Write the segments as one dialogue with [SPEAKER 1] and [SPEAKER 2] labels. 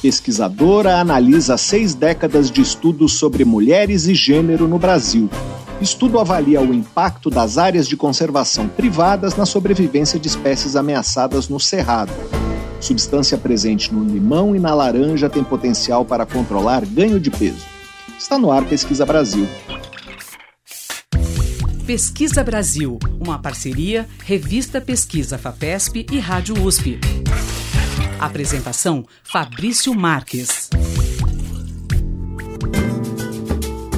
[SPEAKER 1] Pesquisadora analisa seis décadas de estudos sobre mulheres e gênero no Brasil. Estudo avalia o impacto das áreas de conservação privadas na sobrevivência de espécies ameaçadas no Cerrado. Substância presente no limão e na laranja tem potencial para controlar ganho de peso. Está no ar Pesquisa Brasil.
[SPEAKER 2] Pesquisa Brasil, uma parceria Revista Pesquisa FAPESP e Rádio USP. Apresentação Fabrício Marques.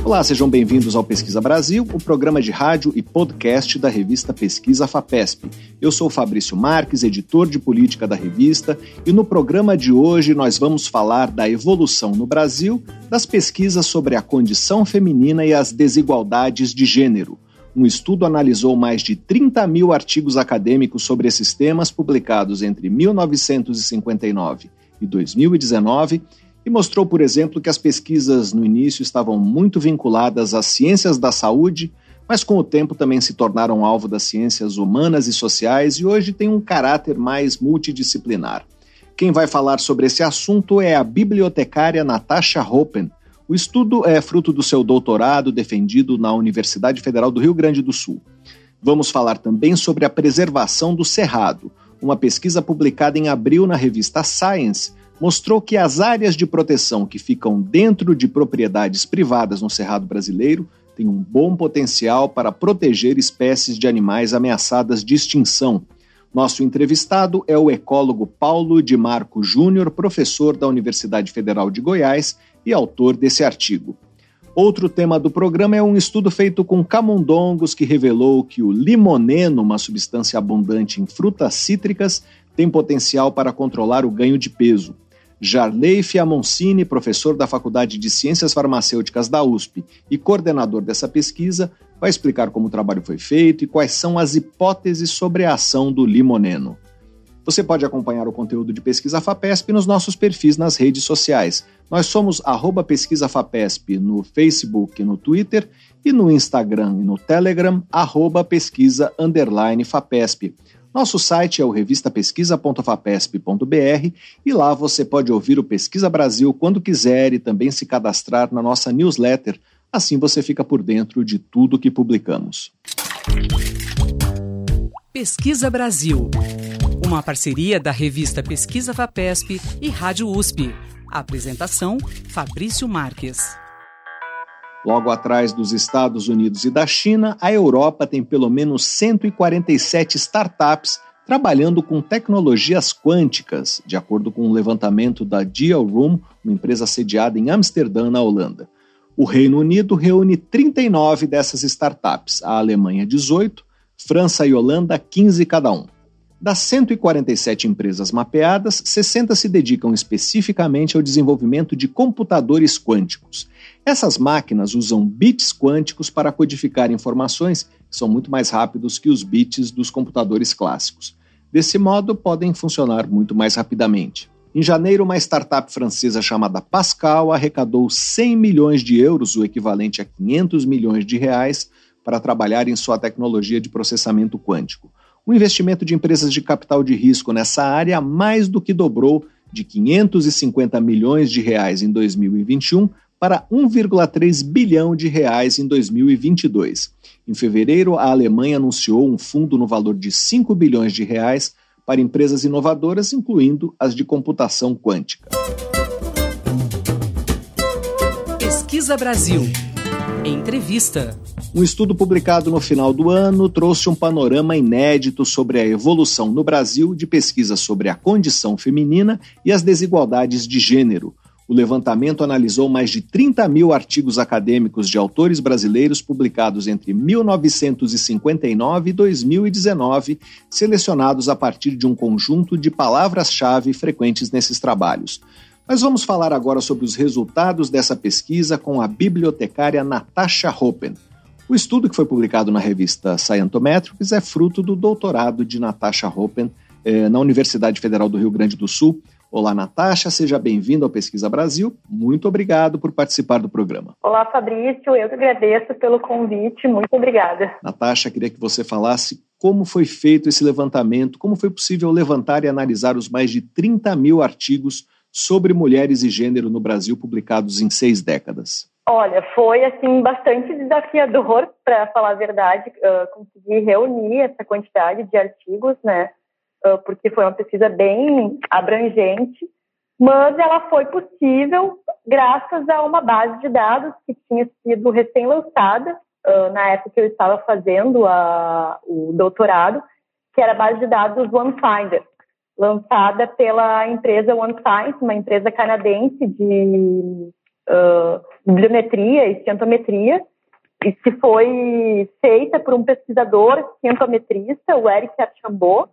[SPEAKER 1] Olá, sejam bem-vindos ao Pesquisa Brasil, o programa de rádio e podcast da revista Pesquisa FAPESP. Eu sou Fabrício Marques, editor de política da revista, e no programa de hoje nós vamos falar da evolução no Brasil das pesquisas sobre a condição feminina e as desigualdades de gênero. Um estudo analisou mais de 30 mil artigos acadêmicos sobre esses temas publicados entre 1959 e 2019 e mostrou, por exemplo, que as pesquisas no início estavam muito vinculadas às ciências da saúde, mas com o tempo também se tornaram alvo das ciências humanas e sociais e hoje têm um caráter mais multidisciplinar. Quem vai falar sobre esse assunto é a bibliotecária Natasha Hoppen, o estudo é fruto do seu doutorado defendido na Universidade Federal do Rio Grande do Sul. Vamos falar também sobre a preservação do cerrado. Uma pesquisa publicada em abril na revista Science mostrou que as áreas de proteção que ficam dentro de propriedades privadas no cerrado brasileiro têm um bom potencial para proteger espécies de animais ameaçadas de extinção. Nosso entrevistado é o ecólogo Paulo de Marco Júnior, professor da Universidade Federal de Goiás e autor desse artigo. Outro tema do programa é um estudo feito com camundongos que revelou que o limoneno, uma substância abundante em frutas cítricas, tem potencial para controlar o ganho de peso. Jarley Fiamoncini, professor da Faculdade de Ciências Farmacêuticas da USP e coordenador dessa pesquisa, vai explicar como o trabalho foi feito e quais são as hipóteses sobre a ação do limoneno. Você pode acompanhar o conteúdo de Pesquisa FAPESP nos nossos perfis nas redes sociais. Nós somos arroba Pesquisa FAPESP no Facebook no Twitter e no Instagram e no Telegram, arroba pesquisa underline FAPESP. Nosso site é o revistapesquisa.fapesp.br e lá você pode ouvir o Pesquisa Brasil quando quiser e também se cadastrar na nossa newsletter. Assim você fica por dentro de tudo que publicamos.
[SPEAKER 2] Pesquisa Brasil uma parceria da revista Pesquisa Vapesp e Rádio USP. apresentação: Fabrício Marques.
[SPEAKER 1] Logo atrás dos Estados Unidos e da China, a Europa tem pelo menos 147 startups trabalhando com tecnologias quânticas, de acordo com um levantamento da Deal Room, uma empresa sediada em Amsterdã, na Holanda. O Reino Unido reúne 39 dessas startups, a Alemanha 18, França e Holanda 15 cada um. Das 147 empresas mapeadas, 60 se dedicam especificamente ao desenvolvimento de computadores quânticos. Essas máquinas usam bits quânticos para codificar informações que são muito mais rápidos que os bits dos computadores clássicos. Desse modo, podem funcionar muito mais rapidamente. Em janeiro, uma startup francesa chamada Pascal arrecadou 100 milhões de euros, o equivalente a 500 milhões de reais, para trabalhar em sua tecnologia de processamento quântico. O investimento de empresas de capital de risco nessa área mais do que dobrou de 550 milhões de reais em 2021 para 1,3 bilhão de reais em 2022. Em fevereiro, a Alemanha anunciou um fundo no valor de 5 bilhões de reais para empresas inovadoras, incluindo as de computação quântica.
[SPEAKER 2] Pesquisa Brasil. Entrevista.
[SPEAKER 1] Um estudo publicado no final do ano trouxe um panorama inédito sobre a evolução no Brasil de pesquisas sobre a condição feminina e as desigualdades de gênero. O levantamento analisou mais de 30 mil artigos acadêmicos de autores brasileiros publicados entre 1959 e 2019, selecionados a partir de um conjunto de palavras-chave frequentes nesses trabalhos. Mas vamos falar agora sobre os resultados dessa pesquisa com a bibliotecária Natasha Hoppen. O estudo que foi publicado na revista Scientometrics é fruto do doutorado de Natasha Hoppen eh, na Universidade Federal do Rio Grande do Sul. Olá, Natasha, seja bem-vindo ao Pesquisa Brasil. Muito obrigado por participar do programa.
[SPEAKER 3] Olá, Fabrício, eu que agradeço pelo convite. Muito obrigada.
[SPEAKER 1] Natasha, queria que você falasse como foi feito esse levantamento, como foi possível levantar e analisar os mais de 30 mil artigos sobre mulheres e gênero no Brasil, publicados em seis décadas.
[SPEAKER 3] Olha, foi assim bastante desafiador, para falar a verdade, uh, conseguir reunir essa quantidade de artigos, né? Uh, porque foi uma pesquisa bem abrangente, mas ela foi possível graças a uma base de dados que tinha sido recém-lançada uh, na época que eu estava fazendo a, o doutorado, que era a base de dados OneFinder, lançada pela empresa OneScience, uma empresa canadense de bibliometria e cientometria, e que foi feita por um pesquisador cientometrista, o Eric Archambault,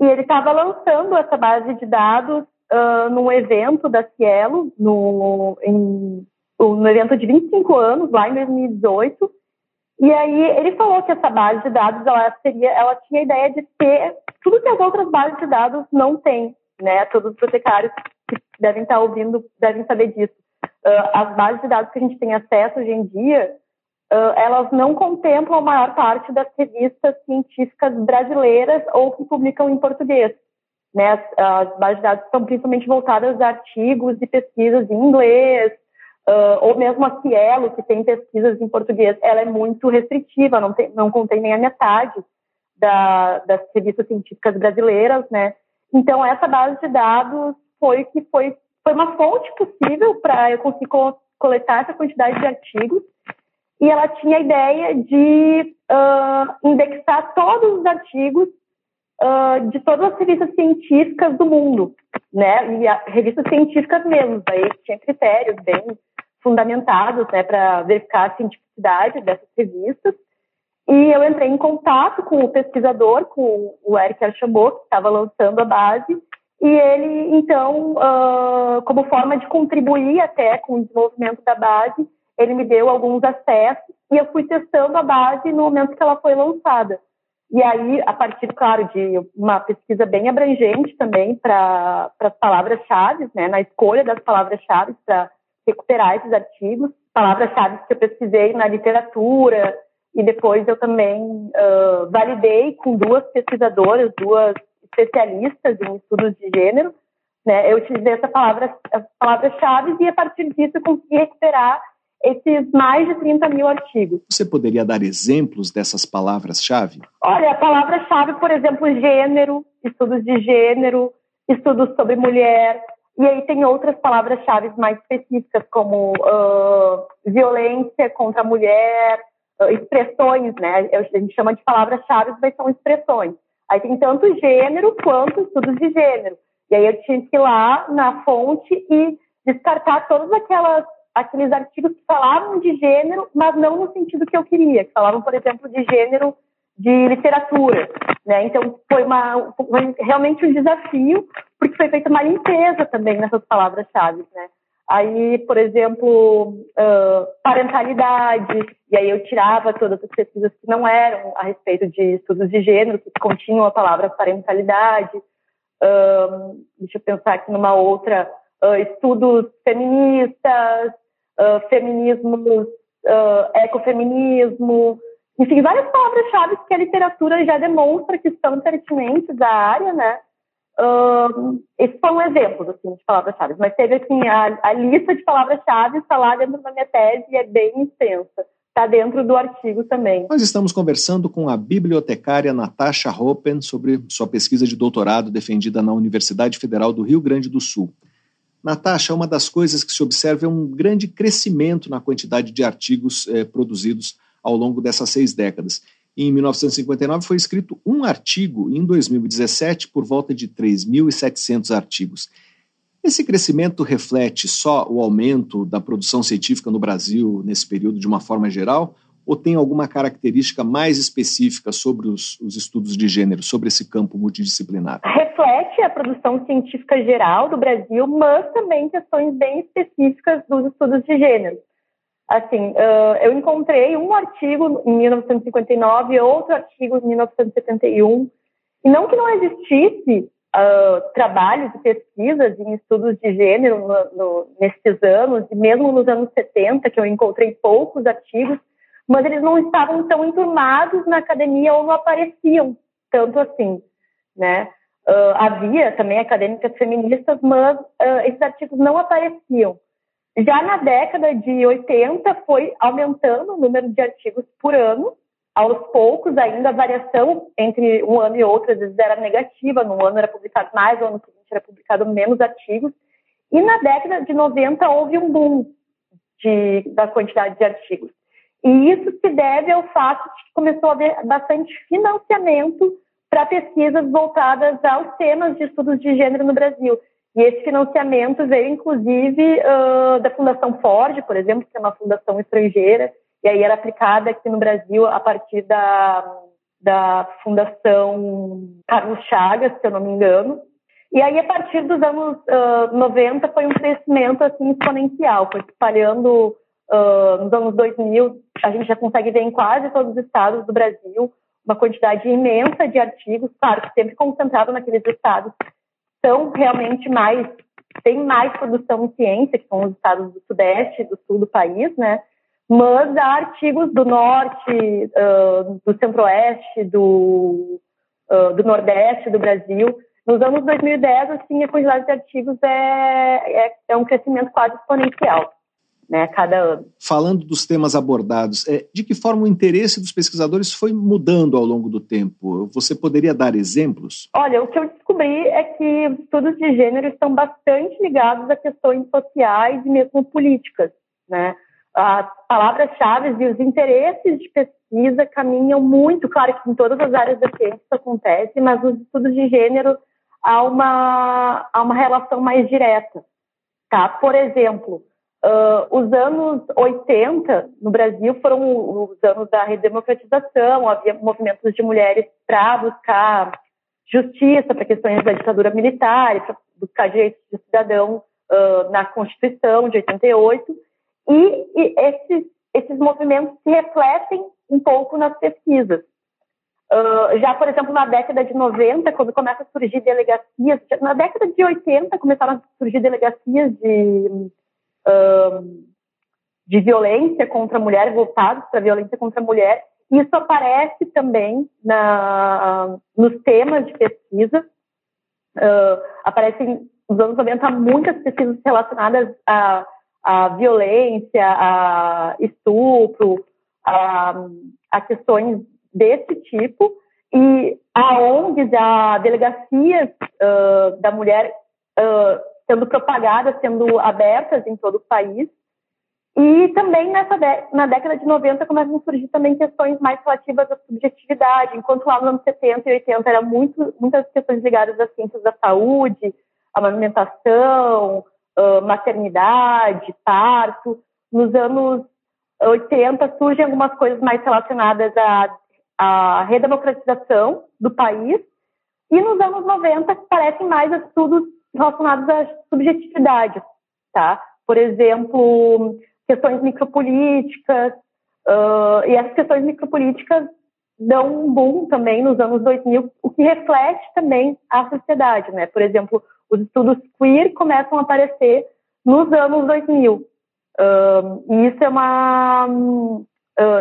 [SPEAKER 3] e ele estava lançando essa base de dados uh, num evento da Cielo, no, em, no evento de 25 anos, lá em 2018, e aí ele falou que essa base de dados ela seria, ela tinha a ideia de ter tudo que as outras bases de dados não têm, né? Todos os bibliotecários que devem estar ouvindo devem saber disso. Uh, as bases de dados que a gente tem acesso hoje em dia, uh, elas não contemplam a maior parte das revistas científicas brasileiras ou que publicam em português. Né? As, as bases de dados são principalmente voltadas a artigos e pesquisas em inglês, uh, ou mesmo a Cielo, que tem pesquisas em português, ela é muito restritiva, não, tem, não contém nem a metade da, das revistas científicas brasileiras, né? Então, essa base de dados foi que foi, foi uma fonte possível para eu conseguir coletar essa quantidade de artigos e ela tinha a ideia de uh, indexar todos os artigos uh, de todas as revistas científicas do mundo, né? E a, revistas científicas mesmo, aí tinha critérios bem fundamentados, né, para verificar a cientificidade dessas revistas. E eu entrei em contato com o pesquisador, com o Eric Archambault, que estava lançando a base, e ele, então, uh, como forma de contribuir até com o desenvolvimento da base, ele me deu alguns acessos e eu fui testando a base no momento que ela foi lançada. E aí, a partir, claro, de uma pesquisa bem abrangente também para as palavras-chave, né, na escolha das palavras-chave para recuperar esses artigos, palavras-chave que eu pesquisei na literatura, e depois eu também uh, validei com duas pesquisadoras, duas especialistas em estudos de gênero, né? Eu utilizei essa palavra, as palavras-chave e a partir disso eu consegui recuperar esses mais de 30 mil artigos.
[SPEAKER 1] Você poderia dar exemplos dessas palavras-chave?
[SPEAKER 3] Olha, a palavra-chave, por exemplo, gênero, estudos de gênero, estudos sobre mulher, e aí tem outras palavras-chave mais específicas, como uh, violência contra a mulher, uh, expressões, né? A gente chama de palavras-chave, mas são expressões. Aí tem tanto gênero quanto estudos de gênero. E aí eu tinha que ir lá na fonte e descartar todos aquelas, aqueles artigos que falavam de gênero, mas não no sentido que eu queria, que falavam, por exemplo, de gênero de literatura, né? Então foi uma foi realmente um desafio porque foi feita uma limpeza também nessas palavras-chave, né? Aí, por exemplo, uh, parentalidade, e aí eu tirava todas as pesquisas que não eram a respeito de estudos de gênero, que continham a palavra parentalidade. Uh, deixa eu pensar aqui numa outra, uh, estudos feministas, feminismos, ecofeminismo, enfim, várias palavras-chave que a literatura já demonstra que são pertinentes à área, né? Uh, esses são exemplos assim, de palavras-chave, mas teve assim, a, a lista de palavras-chave está lá dentro da minha tese e é bem extensa. Está dentro do artigo também.
[SPEAKER 1] Nós estamos conversando com a bibliotecária Natasha Hoppen sobre sua pesquisa de doutorado defendida na Universidade Federal do Rio Grande do Sul. Natasha, uma das coisas que se observa é um grande crescimento na quantidade de artigos eh, produzidos ao longo dessas seis décadas. Em 1959 foi escrito um artigo, em 2017 por volta de 3.700 artigos. Esse crescimento reflete só o aumento da produção científica no Brasil nesse período de uma forma geral, ou tem alguma característica mais específica sobre os, os, estudos de gênero, sobre esse campo multidisciplinar?
[SPEAKER 3] Reflete a produção científica geral do Brasil, mas também questões bem específicas dos estudos de gênero. Assim, uh, eu encontrei um artigo em 1959 e outro artigo em 1971, e não que não existisse uh, trabalhos e pesquisas em estudos de gênero no, no, nesses anos, e mesmo nos anos 70, que eu encontrei poucos artigos, mas eles não estavam tão enturmados na academia ou não apareciam tanto assim, né? Uh, havia também acadêmicas feministas, mas uh, esses artigos não apareciam. Já na década de 80 foi aumentando o número de artigos por ano, aos poucos ainda a variação entre um ano e outro às vezes era negativa, no ano era publicado mais, no ano seguinte era publicado menos artigos, e na década de 90 houve um boom de, da quantidade de artigos. E isso se deve ao fato de que começou a haver bastante financiamento para pesquisas voltadas aos temas de estudos de gênero no Brasil. E esse financiamento veio, inclusive, uh, da Fundação Ford, por exemplo, que é uma fundação estrangeira, e aí era aplicada aqui no Brasil a partir da, da Fundação Carlos Chagas, se eu não me engano. E aí, a partir dos anos uh, 90, foi um crescimento assim, exponencial, foi espalhando uh, nos anos 2000, a gente já consegue ver em quase todos os estados do Brasil uma quantidade imensa de artigos, claro, sempre concentrado naqueles estados são realmente mais, tem mais produção em ciência, que são os estados do sudeste e do sul do país, né? Mas há artigos do norte, uh, do centro-oeste, do, uh, do nordeste do Brasil. Nos anos 2010, assim, a quantidade de artigos é, é, é um crescimento quase exponencial né, cada ano.
[SPEAKER 1] Falando dos temas abordados, é, de que forma o interesse dos pesquisadores foi mudando ao longo do tempo? Você poderia dar exemplos?
[SPEAKER 3] Olha, o que eu descobri é que os estudos de gênero estão bastante ligados a questões sociais e mesmo políticas, né? As palavras-chave e os interesses de pesquisa caminham muito, claro que em todas as áreas da ciência isso acontece, mas nos estudos de gênero há uma, há uma relação mais direta, tá? Por exemplo, Uh, os anos 80 no Brasil foram os anos da redemocratização, havia movimentos de mulheres para buscar justiça para questões da ditadura militar, para buscar direitos de cidadão uh, na Constituição de 88, e, e esses, esses movimentos se refletem um pouco nas pesquisas. Uh, já, por exemplo, na década de 90, quando começa a surgir delegacias, na década de 80 começaram a surgir delegacias de de violência contra a mulher, voltados para violência contra a mulher. Isso aparece também na, nos temas de pesquisa. Uh, aparecem nos anos 90 muitas pesquisas relacionadas a, a violência, a estupro, a, a questões desse tipo. E a ONGs, a delegacias uh, da mulher uh, sendo propagadas, sendo abertas em todo o país. E também nessa na década de 90 começam a surgir também questões mais relativas à subjetividade, enquanto lá nos anos 70 e 80 eram muito, muitas questões ligadas às ciências da saúde, amamentação, maternidade, parto. Nos anos 80 surgem algumas coisas mais relacionadas à, à redemocratização do país, e nos anos 90 parecem mais estudos relacionados à subjetividade, tá? Por exemplo, questões micropolíticas, uh, e essas questões micropolíticas dão um boom também nos anos 2000, o que reflete também a sociedade, né? Por exemplo, os estudos queer começam a aparecer nos anos 2000. Uh, e isso é uma...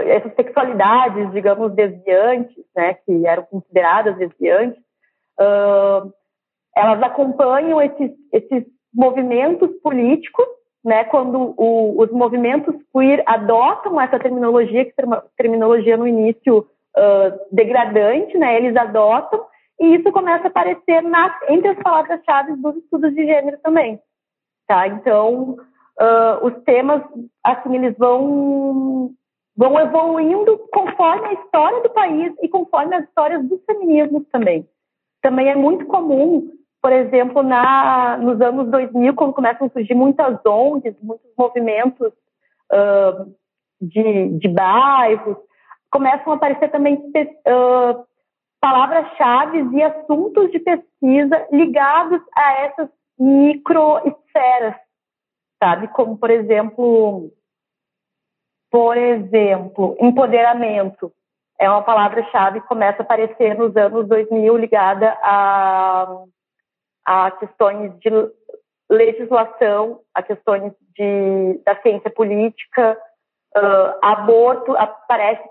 [SPEAKER 3] Essas sexualidades, digamos, desviantes, né, que eram consideradas desviantes, uh, elas acompanham esses, esses movimentos políticos, né, quando o, os movimentos queer adotam essa terminologia, que é terminologia no início uh, degradante, né, eles adotam, e isso começa a aparecer na, entre as palavras-chave dos estudos de gênero também. Tá? Então, uh, os temas, assim, eles vão, vão evoluindo conforme a história do país e conforme as histórias dos feminismos também. Também é muito comum por exemplo, na, nos anos 2000, quando começam a surgir muitas ONGs, muitos movimentos uh, de, de bairros, começam a aparecer também uh, palavras-chave e assuntos de pesquisa ligados a essas microesferas, sabe? Como, por exemplo, por exemplo, empoderamento. É uma palavra-chave que começa a aparecer nos anos 2000 ligada a a questões de legislação, a questões de, da ciência política, uh, aborto, aparece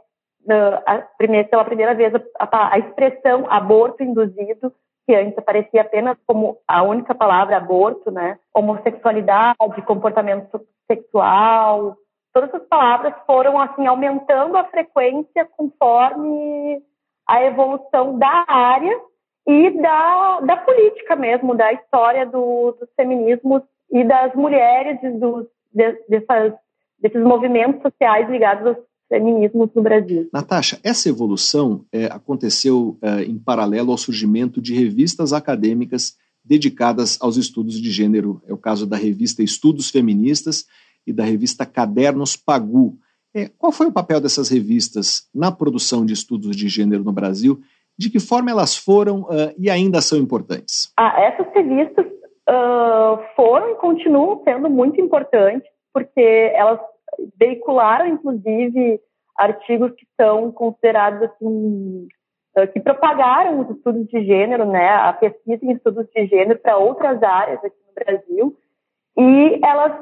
[SPEAKER 3] uh, a primeira, pela primeira vez a, a, expressão aborto induzido que antes aparecia apenas como a única palavra aborto, né? Homossexualidade, comportamento sexual, todas essas palavras foram assim aumentando a frequência conforme a evolução da área e da, da política mesmo, da história do, dos feminismos e das mulheres e dos, de, dessas, desses movimentos sociais ligados aos feminismos no Brasil.
[SPEAKER 1] Natasha, essa evolução é, aconteceu é, em paralelo ao surgimento de revistas acadêmicas dedicadas aos estudos de gênero. É o caso da revista Estudos Feministas e da revista Cadernos Pagu. É, qual foi o papel dessas revistas na produção de estudos de gênero no Brasil? De que forma elas foram uh, e ainda são importantes?
[SPEAKER 3] Ah, essas revistas uh, foram e continuam sendo muito importantes, porque elas veicularam, inclusive, artigos que são considerados assim que propagaram os estudos de gênero, né, a pesquisa em estudos de gênero para outras áreas aqui no Brasil, e elas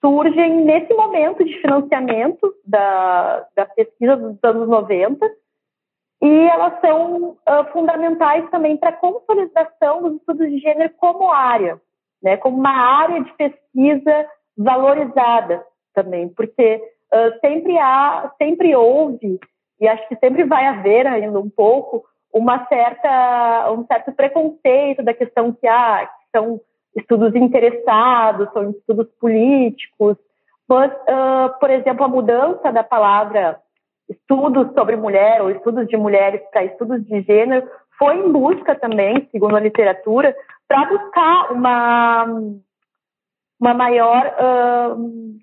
[SPEAKER 3] surgem nesse momento de financiamento da, da pesquisa dos anos 90, e elas são uh, fundamentais também para a consolidação dos estudos de gênero como área, né, como uma área de pesquisa valorizada também, porque uh, sempre há, sempre houve, e acho que sempre vai haver ainda um pouco, uma certa, um certo preconceito da questão que, ah, que são estudos interessados, são estudos políticos, mas, uh, por exemplo, a mudança da palavra estudos sobre mulher ou estudos de mulheres para estudos de gênero foi em busca também, segundo a literatura, para buscar uma, uma maior uh,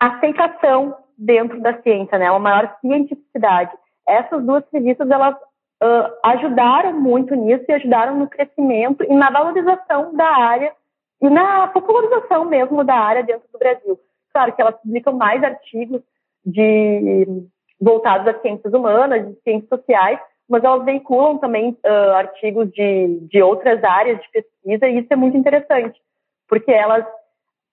[SPEAKER 3] aceitação dentro da ciência, né? Uma maior cientificidade. Essas duas revistas elas uh, ajudaram muito nisso e ajudaram no crescimento e na valorização da área e na popularização mesmo da área dentro do Brasil. Claro que elas publicam mais artigos de voltados às ciências humanas, de ciências sociais, mas elas veiculam também uh, artigos de, de outras áreas de pesquisa e isso é muito interessante, porque elas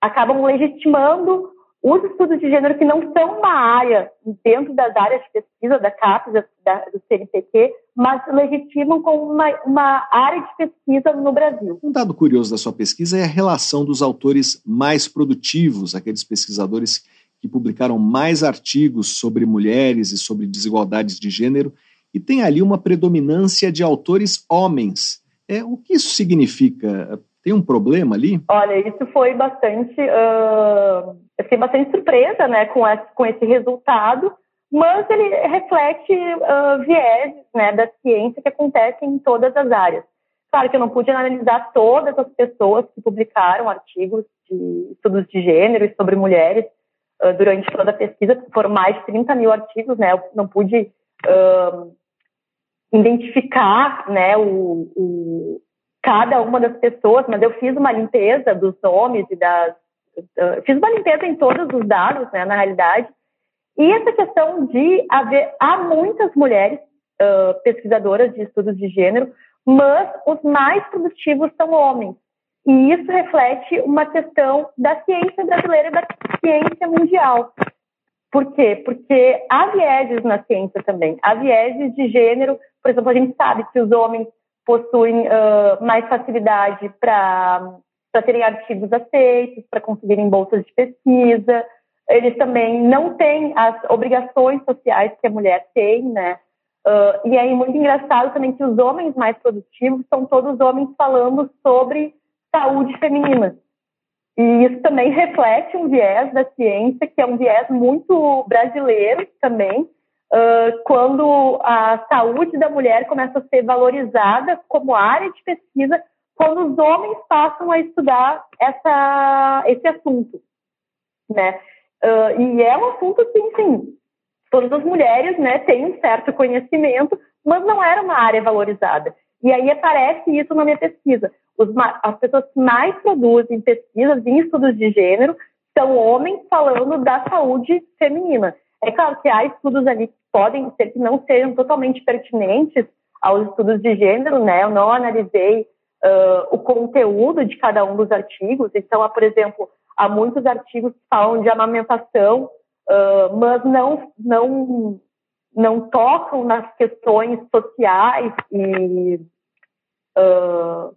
[SPEAKER 3] acabam legitimando os estudos de gênero que não são uma área dentro das áreas de pesquisa da CAPES, da, do CNPq, mas legitimam como uma, uma área de pesquisa no Brasil.
[SPEAKER 1] Um dado curioso da sua pesquisa é a relação dos autores mais produtivos, aqueles pesquisadores que publicaram mais artigos sobre mulheres e sobre desigualdades de gênero, e tem ali uma predominância de autores homens. É, o que isso significa? Tem um problema ali?
[SPEAKER 3] Olha, isso foi bastante. Uh, eu fiquei bastante surpresa né, com, esse, com esse resultado, mas ele reflete uh, viés né, da ciência que acontecem em todas as áreas. Claro que eu não pude analisar todas as pessoas que publicaram artigos de estudos de gênero e sobre mulheres durante toda a pesquisa, foram mais de 30 mil artigos, né? Eu não pude uh, identificar né, o, o, cada uma das pessoas, mas eu fiz uma limpeza dos nomes e das. Uh, fiz uma limpeza em todos os dados, né, na realidade. E essa questão de haver. Há muitas mulheres uh, pesquisadoras de estudos de gênero, mas os mais produtivos são homens. E isso reflete uma questão da ciência brasileira e da ciência mundial. Por quê? Porque há vieses na ciência também. Há vieses de gênero. Por exemplo, a gente sabe que os homens possuem uh, mais facilidade para terem artigos aceitos, para conseguirem bolsas de pesquisa. Eles também não têm as obrigações sociais que a mulher tem, né? Uh, e aí, muito engraçado também que os homens mais produtivos são todos homens falando sobre saúde feminina. E isso também reflete um viés da ciência, que é um viés muito brasileiro também, uh, quando a saúde da mulher começa a ser valorizada como área de pesquisa, quando os homens passam a estudar essa, esse assunto, né? Uh, e é um assunto que, enfim, todas as mulheres, né, têm um certo conhecimento, mas não era uma área valorizada. E aí aparece isso na minha pesquisa. Os, as pessoas que mais produzem pesquisas em estudos de gênero são homens falando da saúde feminina. É claro que há estudos ali que podem ser que não sejam totalmente pertinentes aos estudos de gênero, né? Eu não analisei uh, o conteúdo de cada um dos artigos. Então, há, por exemplo, há muitos artigos que falam de amamentação, uh, mas não, não, não tocam nas questões sociais e uh,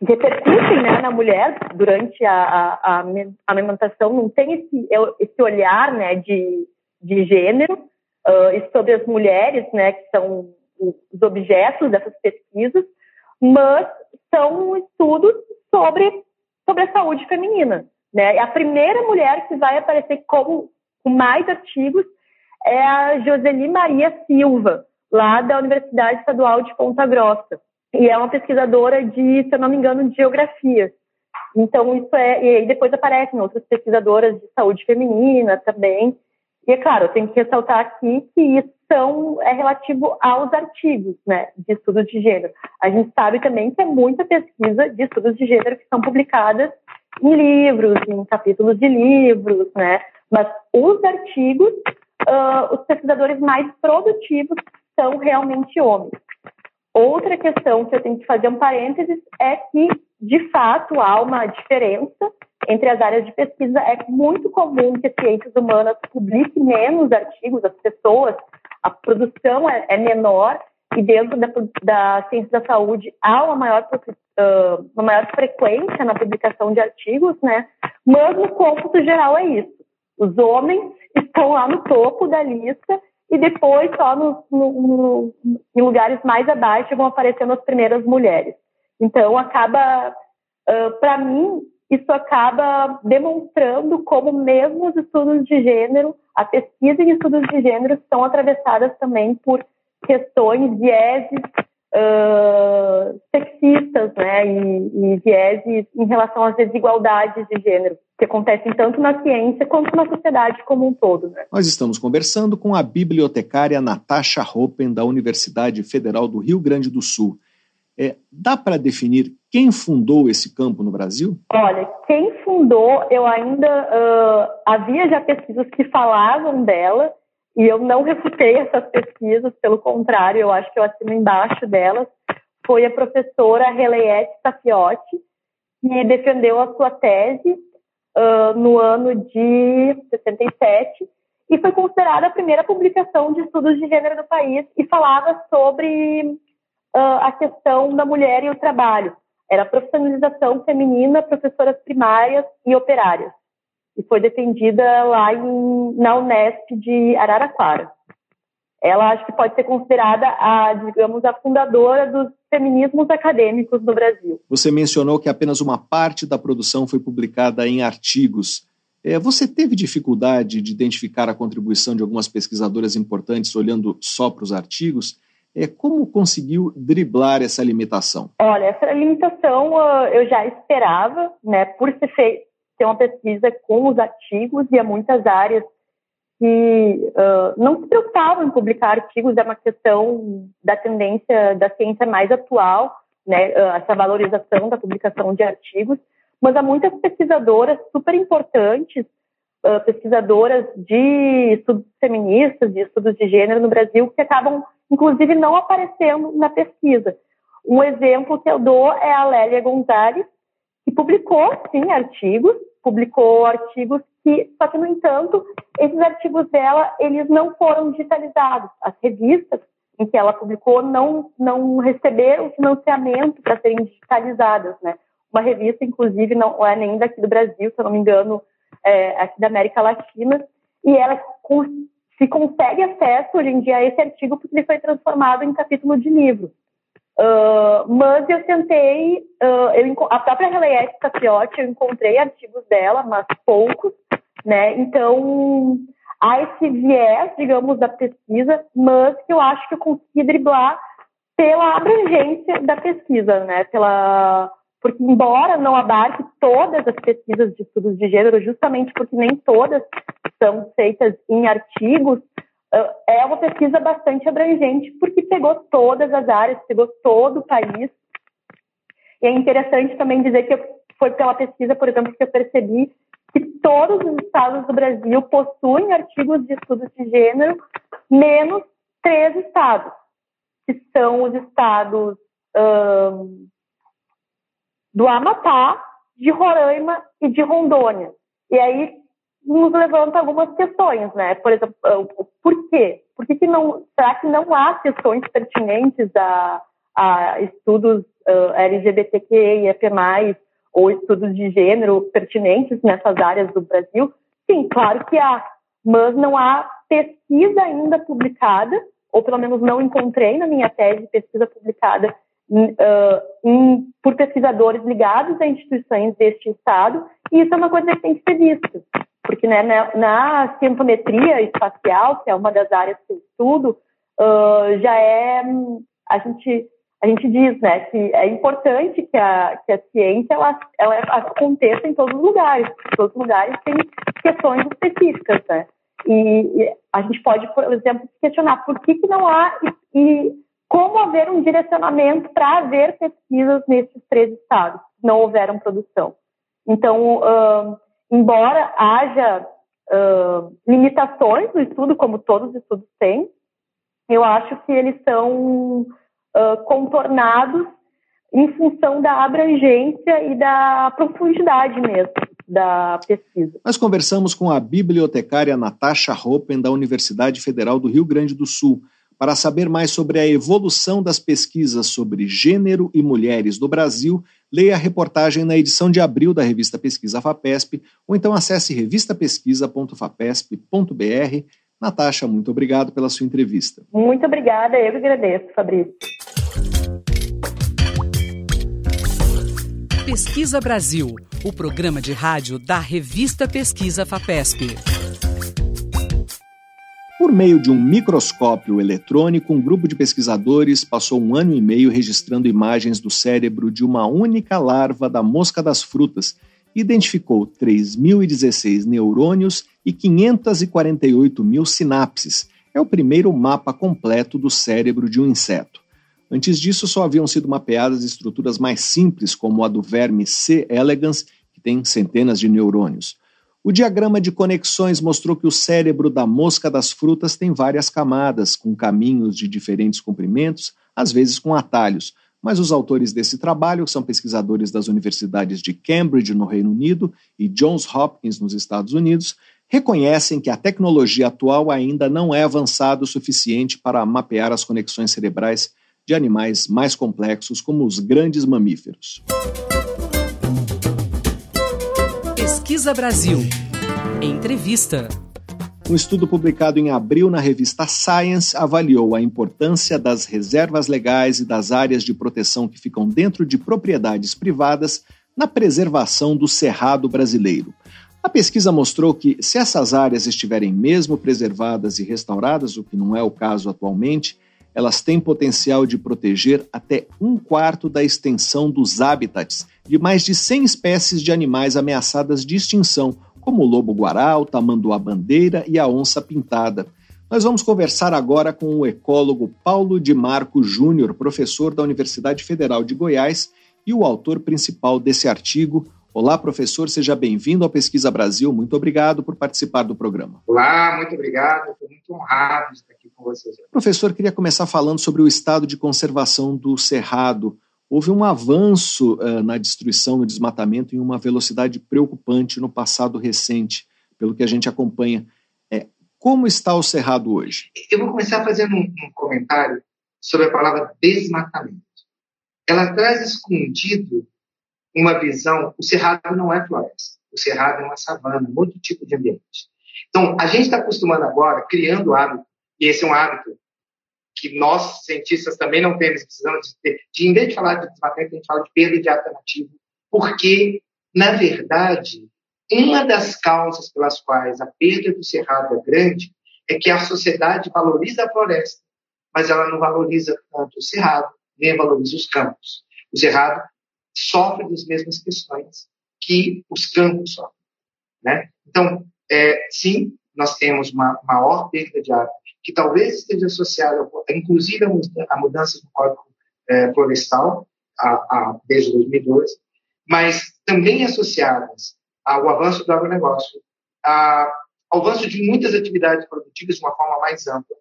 [SPEAKER 3] repercutem né, na mulher durante a, a, a, amamentação, não tem esse, esse olhar né, de, de gênero uh, e sobre as mulheres, né, que são os objetos dessas pesquisas, mas são estudos sobre, sobre a saúde feminina. Né? A primeira mulher que vai aparecer como, com mais artigos é a Joseli Maria Silva, lá da Universidade Estadual de Ponta Grossa. E é uma pesquisadora de, se eu não me engano, de geografia. Então, isso é. E aí depois aparecem outras pesquisadoras de saúde feminina também. E é claro, eu tenho que ressaltar aqui que isso são, é relativo aos artigos né, de estudos de gênero. A gente sabe também que é muita pesquisa de estudos de gênero que são publicadas em livros, em capítulos de livros, né? Mas os artigos, uh, os pesquisadores mais produtivos são realmente homens. Outra questão que eu tenho que fazer um parênteses é que, de fato, há uma diferença entre as áreas de pesquisa. É muito comum que ciências humanas publiquem menos artigos, as pessoas, a produção é, é menor, e dentro da, da ciência da saúde há uma maior, uma maior frequência na publicação de artigos, né? Mas no cômputo geral é isso. Os homens estão lá no topo da lista e depois só no, no, no, em lugares mais abaixo vão aparecendo as primeiras mulheres. Então acaba, uh, para mim, isso acaba demonstrando como mesmo os estudos de gênero, a pesquisa em estudos de gênero estão atravessadas também por questões, vieses uh, sexistas, né, e, e vieses em relação às desigualdades de gênero que acontecem tanto na ciência quanto na sociedade como um todo. Né?
[SPEAKER 1] Nós estamos conversando com a bibliotecária Natasha Hoppen, da Universidade Federal do Rio Grande do Sul. É, dá para definir quem fundou esse campo no Brasil?
[SPEAKER 3] Olha, quem fundou, eu ainda uh, havia já pesquisas que falavam dela e eu não refutei essas pesquisas, pelo contrário, eu acho que eu assino embaixo delas. Foi a professora Releiette Safiotti, que defendeu a sua tese uh, no ano de 67 e foi considerada a primeira publicação de estudos de gênero do país e falava sobre uh, a questão da mulher e o trabalho. Era profissionalização feminina, professoras primárias e operárias. E foi defendida lá em, na Unesp de Araraquara ela acho que pode ser considerada a, digamos, a fundadora dos feminismos acadêmicos no Brasil.
[SPEAKER 1] Você mencionou que apenas uma parte da produção foi publicada em artigos. É, você teve dificuldade de identificar a contribuição de algumas pesquisadoras importantes olhando só para os artigos? É, como conseguiu driblar essa limitação?
[SPEAKER 3] Olha, essa limitação uh, eu já esperava, né, por ser, ter uma pesquisa com os artigos e há muitas áreas que uh, não se preocupavam em publicar artigos, é uma questão da tendência da ciência mais atual, né, essa valorização da publicação de artigos, mas há muitas pesquisadoras super importantes, uh, pesquisadoras de estudos feministas, de estudos de gênero no Brasil, que acabam, inclusive, não aparecendo na pesquisa. Um exemplo que eu dou é a Lélia Gonzalez, que publicou, sim, artigos, publicou artigos que, só que, no entanto, esses artigos dela, eles não foram digitalizados. As revistas em que ela publicou não, não receberam financiamento para serem digitalizadas, né? Uma revista, inclusive, não é nem daqui do Brasil, se eu não me engano, é aqui da América Latina, e ela se consegue acesso hoje em dia a esse artigo porque ele foi transformado em capítulo de livro. Uh, mas eu tentei, uh, eu, a própria Releiette Tapiotti, eu encontrei artigos dela, mas poucos, né? Então, há esse viés, digamos, da pesquisa, mas que eu acho que eu consegui driblar pela abrangência da pesquisa, né? Pela, porque embora não abarque todas as pesquisas de estudos de gênero, justamente porque nem todas são feitas em artigos, é uma pesquisa bastante abrangente, porque pegou todas as áreas, pegou todo o país. E é interessante também dizer que foi pela pesquisa, por exemplo, que eu percebi que todos os estados do Brasil possuem artigos de estudos de gênero, menos três estados, que são os estados do Amapá, de Roraima e de Rondônia. E aí nos levanta algumas questões, né? Por exemplo, por quê? Por que, que não, será que não há questões pertinentes a, a estudos uh, LGBTQIA+, ou estudos de gênero pertinentes nessas áreas do Brasil? Sim, claro que há, mas não há pesquisa ainda publicada, ou pelo menos não encontrei na minha tese pesquisa publicada uh, em, por pesquisadores ligados a instituições deste Estado, e isso é uma coisa que tem que ser vista, porque né, na, na cientometria espacial, que é uma das áreas que eu estudo, uh, já é, a gente, a gente diz né, que é importante que a, que a ciência ela, ela aconteça em todos os lugares, todos os lugares têm questões específicas, né? E, e, a gente pode, por exemplo, questionar por que, que não há e, e como haver um direcionamento para haver pesquisas nesses três estados, se não houveram produção. Então, uh, embora haja uh, limitações no estudo, como todos os estudos têm, eu acho que eles são uh, contornados em função da abrangência e da profundidade mesmo da pesquisa.
[SPEAKER 1] Nós conversamos com a bibliotecária Natasha Hoppen, da Universidade Federal do Rio Grande do Sul, para saber mais sobre a evolução das pesquisas sobre gênero e mulheres no Brasil, leia a reportagem na edição de abril da revista Pesquisa FAPESP ou então acesse revistapesquisa.fapesp.br. Natasha, muito obrigado pela sua entrevista.
[SPEAKER 3] Muito obrigada, eu que agradeço, Fabrício.
[SPEAKER 2] Pesquisa Brasil, o programa de rádio da revista Pesquisa FAPESP.
[SPEAKER 1] Por meio de um microscópio eletrônico, um grupo de pesquisadores passou um ano e meio registrando imagens do cérebro de uma única larva da mosca das frutas e identificou 3.016 neurônios e 548 mil sinapses. É o primeiro mapa completo do cérebro de um inseto. Antes disso, só haviam sido mapeadas estruturas mais simples, como a do verme C. elegans, que tem centenas de neurônios. O diagrama de conexões mostrou que o cérebro da mosca das frutas tem várias camadas, com caminhos de diferentes comprimentos, às vezes com atalhos. Mas os autores desse trabalho, são pesquisadores das universidades de Cambridge, no Reino Unido, e Johns Hopkins, nos Estados Unidos, reconhecem que a tecnologia atual ainda não é avançada o suficiente para mapear as conexões cerebrais de animais mais complexos, como os grandes mamíferos.
[SPEAKER 2] Pesquisa Brasil. Entrevista.
[SPEAKER 1] Um estudo publicado em abril na revista Science avaliou a importância das reservas legais e das áreas de proteção que ficam dentro de propriedades privadas na preservação do cerrado brasileiro. A pesquisa mostrou que, se essas áreas estiverem mesmo preservadas e restauradas, o que não é o caso atualmente, elas têm potencial de proteger até um quarto da extensão dos hábitats de mais de 100 espécies de animais ameaçadas de extinção, como o lobo-guará, o tamanduá-bandeira e a onça-pintada. Nós vamos conversar agora com o ecólogo Paulo de Marco Júnior, professor da Universidade Federal de Goiás e o autor principal desse artigo. Olá, professor, seja bem-vindo ao Pesquisa Brasil. Muito obrigado por participar do programa.
[SPEAKER 4] Olá, muito obrigado. Estou muito honrado de estar aqui com vocês.
[SPEAKER 1] Professor, queria começar falando sobre o estado de conservação do Cerrado houve um avanço uh, na destruição, no desmatamento, em uma velocidade preocupante no passado recente, pelo que a gente acompanha. É, como está o Cerrado hoje?
[SPEAKER 4] Eu vou começar fazendo um, um comentário sobre a palavra desmatamento. Ela traz escondido uma visão: o Cerrado não é floresta, o Cerrado é uma savana, um outro tipo de ambiente. Então, a gente está acostumando agora, criando hábito, e esse é um hábito que nós, cientistas, também não temos, precisamos de ter, de, em vez de falar de desmatamento, a gente fala de perda de alternativa, porque, na verdade, uma das causas pelas quais a perda do cerrado é grande é que a sociedade valoriza a floresta, mas ela não valoriza tanto o cerrado, nem valoriza os campos. O cerrado sofre das mesmas questões que os campos sofrem. Né? Então, é, sim, nós temos uma maior perda de área que talvez esteja associada, inclusive, à mudança do Código é, Florestal, a, a, desde 2012, mas também associadas ao avanço do agronegócio, a, ao avanço de muitas atividades produtivas de uma forma mais ampla,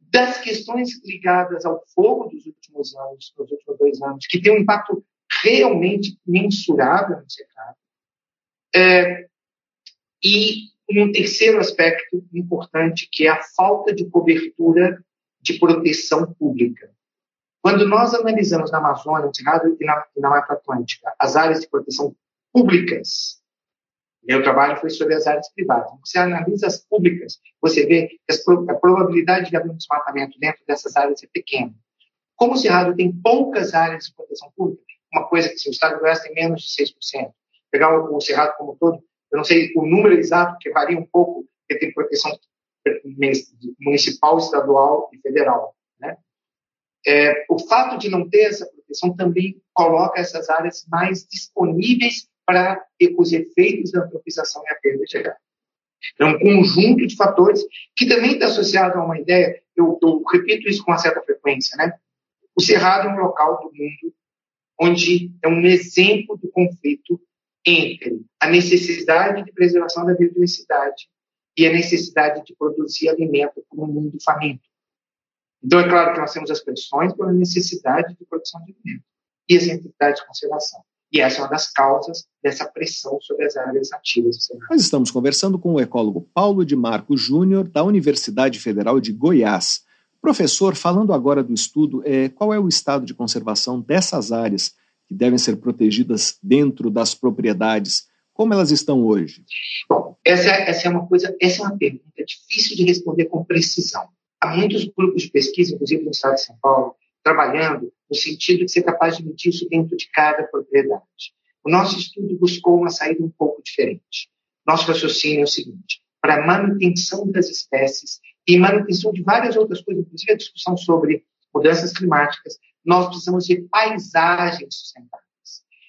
[SPEAKER 4] das questões ligadas ao fogo dos últimos anos, nos últimos dois anos, que tem um impacto realmente mensurável no cercado, é, e um terceiro aspecto importante, que é a falta de cobertura de proteção pública. Quando nós analisamos na Amazônia, no Cerrado e na, na Mata Atlântica, as áreas de proteção públicas, meu trabalho foi sobre as áreas privadas. Você analisa as públicas, você vê que a probabilidade de haver um desmatamento dentro dessas áreas é pequena. Como o Cerrado tem poucas áreas de proteção pública, uma coisa que se o Estado do Oeste tem menos de 6%, pegar o, o Cerrado como todo, eu não sei o número exato, porque varia um pouco, porque tem proteção municipal, estadual e federal. Né? É, o fato de não ter essa proteção também coloca essas áreas mais disponíveis para os efeitos da antropização e a perda chegar. É um conjunto de fatores que também está associado a uma ideia, eu, eu, repito isso com uma certa frequência, né? O Cerrado é um local do mundo onde é um exemplo do conflito entre a necessidade de preservação da biodiversidade e a necessidade de produzir alimento para um mundo faminto. Então, é claro que nós temos as pressões pela necessidade de produção de alimento e as necessidades de conservação. E essa é uma das causas dessa pressão sobre as áreas ativas.
[SPEAKER 1] Nós estamos conversando com o ecólogo Paulo de Marco Júnior, da Universidade Federal de Goiás. Professor, falando agora do estudo, é, qual é o estado de conservação dessas áreas que devem ser protegidas dentro das propriedades? Como elas estão hoje?
[SPEAKER 4] Bom, essa, essa é uma coisa, essa é uma pergunta difícil de responder com precisão. Há muitos grupos de pesquisa, inclusive no estado de São Paulo, trabalhando no sentido de ser capaz de medir isso dentro de cada propriedade. O nosso estudo buscou uma saída um pouco diferente. Nosso raciocínio é o seguinte: para a manutenção das espécies e manutenção de várias outras coisas, inclusive a discussão sobre mudanças climáticas, nós precisamos de paisagens sustentáveis.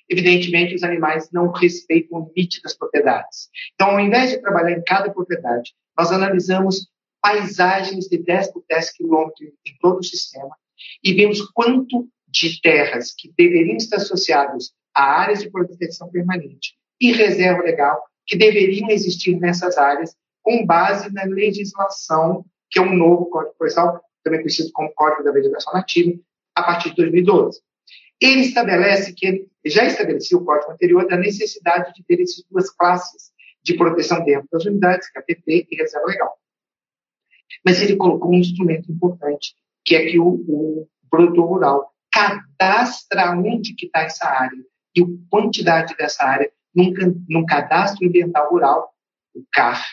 [SPEAKER 4] Evidentemente, os animais não respeitam o limite das propriedades. Então, ao invés de trabalhar em cada propriedade, nós analisamos paisagens de 10 por 10 quilômetros em todo o sistema e vemos quanto de terras que deveriam estar associadas a áreas de proteção permanente e reserva legal que deveriam existir nessas áreas com base na legislação que é um novo Código Florestal, também conhecido como Código da Vegetação Nativa, a partir de 2012. Ele estabelece que ele já estabelecia o código anterior da necessidade de ter essas duas classes de proteção dentro das unidades, KPP e reserva legal. Mas ele colocou um instrumento importante, que é que o, o produtor rural cadastra onde que está essa área e a quantidade dessa área num, num cadastro ambiental rural, o CAR.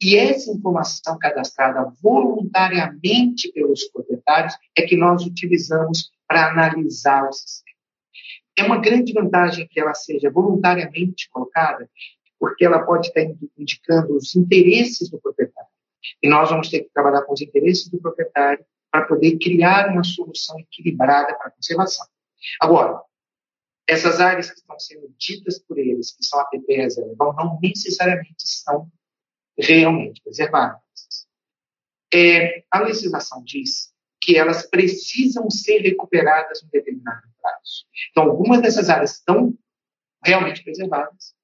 [SPEAKER 4] E essa informação cadastrada voluntariamente pelos proprietários é que nós utilizamos para analisar o sistema. É uma grande vantagem que ela seja voluntariamente colocada, porque ela pode estar indicando os interesses do proprietário. E nós vamos ter que trabalhar com os interesses do proprietário para poder criar uma solução equilibrada para a conservação. Agora, essas áreas que estão sendo ditas por eles, que são APP reserva, não necessariamente são realmente preservadas. É, a legislação diz que elas precisam ser recuperadas em determinado prazo. Então, algumas dessas áreas estão realmente preservadas,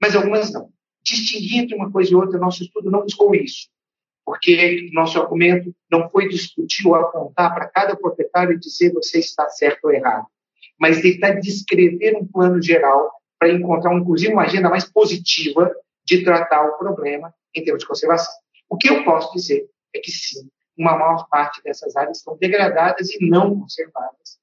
[SPEAKER 4] mas algumas não. Distinguir entre uma coisa e outra, nosso estudo não buscou isso porque nosso argumento não foi discutir ou apontar para cada proprietário e dizer você está certo ou errado, mas tentar descrever um plano geral para encontrar, inclusive, uma agenda mais positiva de tratar o problema em termos de conservação. O que eu posso dizer é que sim, uma maior parte dessas áreas estão degradadas e não conservadas,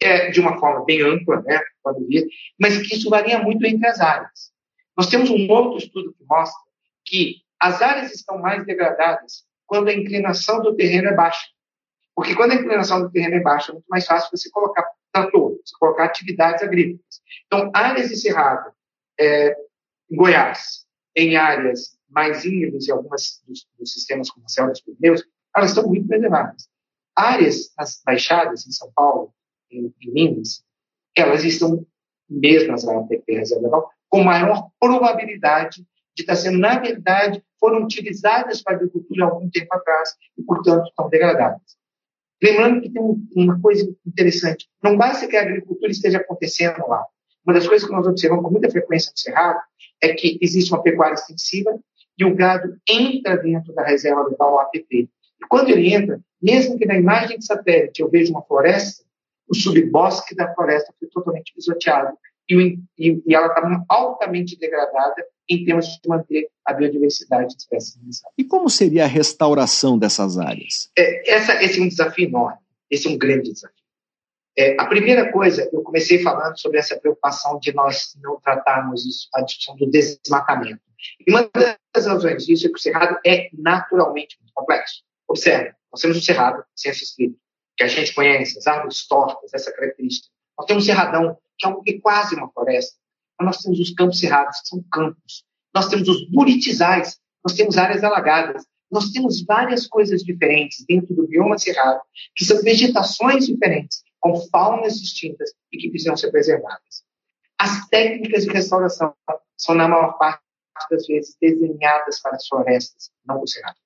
[SPEAKER 4] é, de uma forma bem ampla, né, pode vir, mas que isso varia muito entre as áreas. Nós temos um outro estudo que mostra que as áreas estão mais degradadas quando a inclinação do terreno é baixa. Porque quando a inclinação do terreno é baixa, é muito mais fácil você colocar trator, você colocar atividades agrícolas. Então, áreas de cerrado é, Goiás, em áreas mais íngremes e algumas dos, dos sistemas Selva dos Pirineus, elas estão muito preservadas. Áreas nas baixadas, em São Paulo, em, em Minas, elas estão, mesmo as áreas de reserva com maior probabilidade de estar sendo, na verdade, foram utilizadas para a agricultura há algum tempo atrás e, portanto, estão degradadas. Lembrando que tem uma coisa interessante: não basta que a agricultura esteja acontecendo lá. Uma das coisas que nós observamos com muita frequência no Cerrado é que existe uma pecuária extensiva e o gado entra dentro da reserva do tal APP. E quando ele entra, mesmo que na imagem de satélite eu veja uma floresta, o subbosque da floresta foi totalmente pisoteado e, e, e ela está altamente degradada em termos de manter a biodiversidade de espécies
[SPEAKER 1] E como seria a restauração dessas áreas?
[SPEAKER 4] É, essa, esse é um desafio enorme, esse é um grande desafio. É, a primeira coisa, eu comecei falando sobre essa preocupação de nós não tratarmos isso, a discussão do desmatamento. E uma das razões disso é que o Cerrado é naturalmente muito complexo. Observe, nós temos um Cerrado, ciência escrita, que a gente conhece, as árvores tortas, essa característica. Nós temos um Cerradão, que é, um, é quase uma floresta. Nós temos os campos cerrados, que são campos. Nós temos os buritizais, nós temos áreas alagadas. Nós temos várias coisas diferentes dentro do bioma cerrado, que são vegetações diferentes, com faunas distintas e que precisam ser preservadas. As técnicas de restauração são, na maior parte das vezes, desenhadas para as florestas, não o cerrado.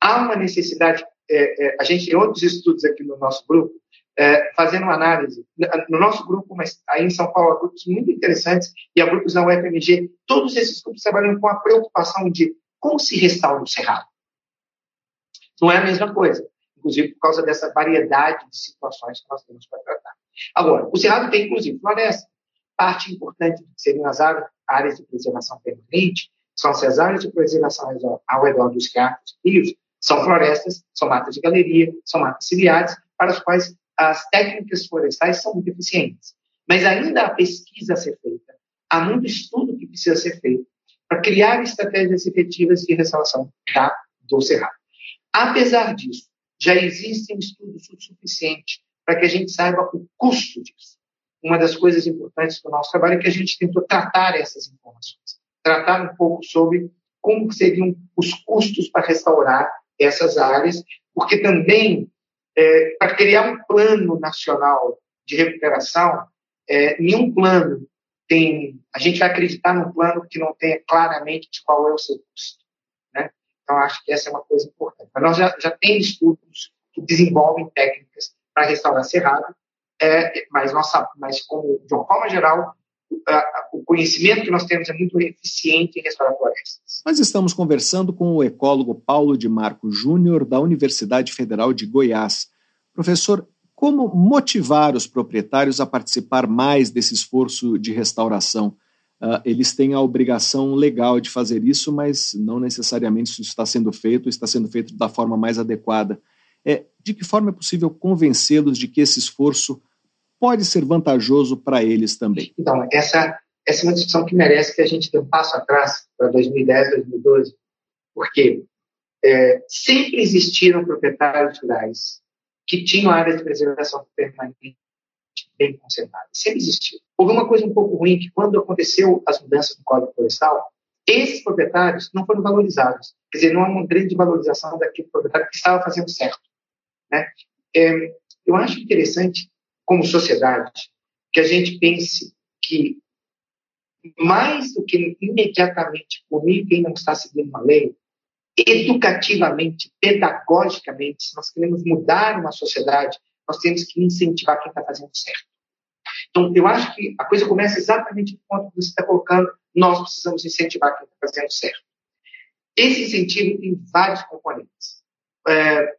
[SPEAKER 4] Há uma necessidade, é, é, a gente tem outros estudos aqui no nosso grupo, é, fazendo análise. No nosso grupo, mas aí em São Paulo, há grupos muito interessantes, e há grupos da UFMG, todos esses grupos trabalham com a preocupação de como se restaura o cerrado. Não é a mesma coisa inclusive por causa dessa variedade de situações que nós temos para tratar. Agora, o Cerrado tem, inclusive, floresta. Parte importante que seriam as áreas de preservação permanente são as áreas de preservação ao redor dos riachos e rios, são florestas, são matas de galeria, são matas ciliares, para as quais as técnicas florestais são muito eficientes. Mas ainda há pesquisa a ser feita, há muito estudo que precisa ser feito para criar estratégias efetivas de restauração da, do cerrado. Apesar disso, já existem estudos suficientes para que a gente saiba o custo disso. Uma das coisas importantes do nosso trabalho é que a gente tentou tratar essas informações, tratar um pouco sobre como seriam os custos para restaurar essas áreas, porque também é, para criar um plano nacional de recuperação, é, nenhum plano tem. A gente vai acreditar num plano que não tenha claramente qual é o seu custo. Então, acho que essa é uma coisa importante. Mas nós já, já temos estudos que desenvolvem técnicas para restaurar cerrado, é, mas, nossa, mas como, de uma forma geral, o conhecimento que nós temos é muito eficiente em restaurar florestas.
[SPEAKER 1] Nós estamos conversando com o ecólogo Paulo de Marco Júnior, da Universidade Federal de Goiás. Professor, como motivar os proprietários a participar mais desse esforço de restauração? Uh, eles têm a obrigação legal de fazer isso, mas não necessariamente isso está sendo feito, está sendo feito da forma mais adequada. É, de que forma é possível convencê-los de que esse esforço pode ser vantajoso para eles também?
[SPEAKER 4] Então, essa, essa é uma discussão que merece que a gente dê um passo atrás para 2010, 2012, porque é, sempre existiram proprietários rurais que tinham áreas de preservação permanente bem conservada. Sempre existiu. Houve uma coisa um pouco ruim, que quando aconteceu as mudanças no Código Florestal, esses proprietários não foram valorizados. Quer dizer, não há uma grande valorização daquele proprietário que estava fazendo certo. Né? É, eu acho interessante, como sociedade, que a gente pense que, mais do que imediatamente punir quem não está seguindo uma lei, educativamente, pedagogicamente, se nós queremos mudar uma sociedade, nós temos que incentivar quem está fazendo certo. Então, eu acho que a coisa começa exatamente no ponto que você está colocando, nós precisamos incentivar quem está fazendo certo. Esse incentivo tem vários componentes. É,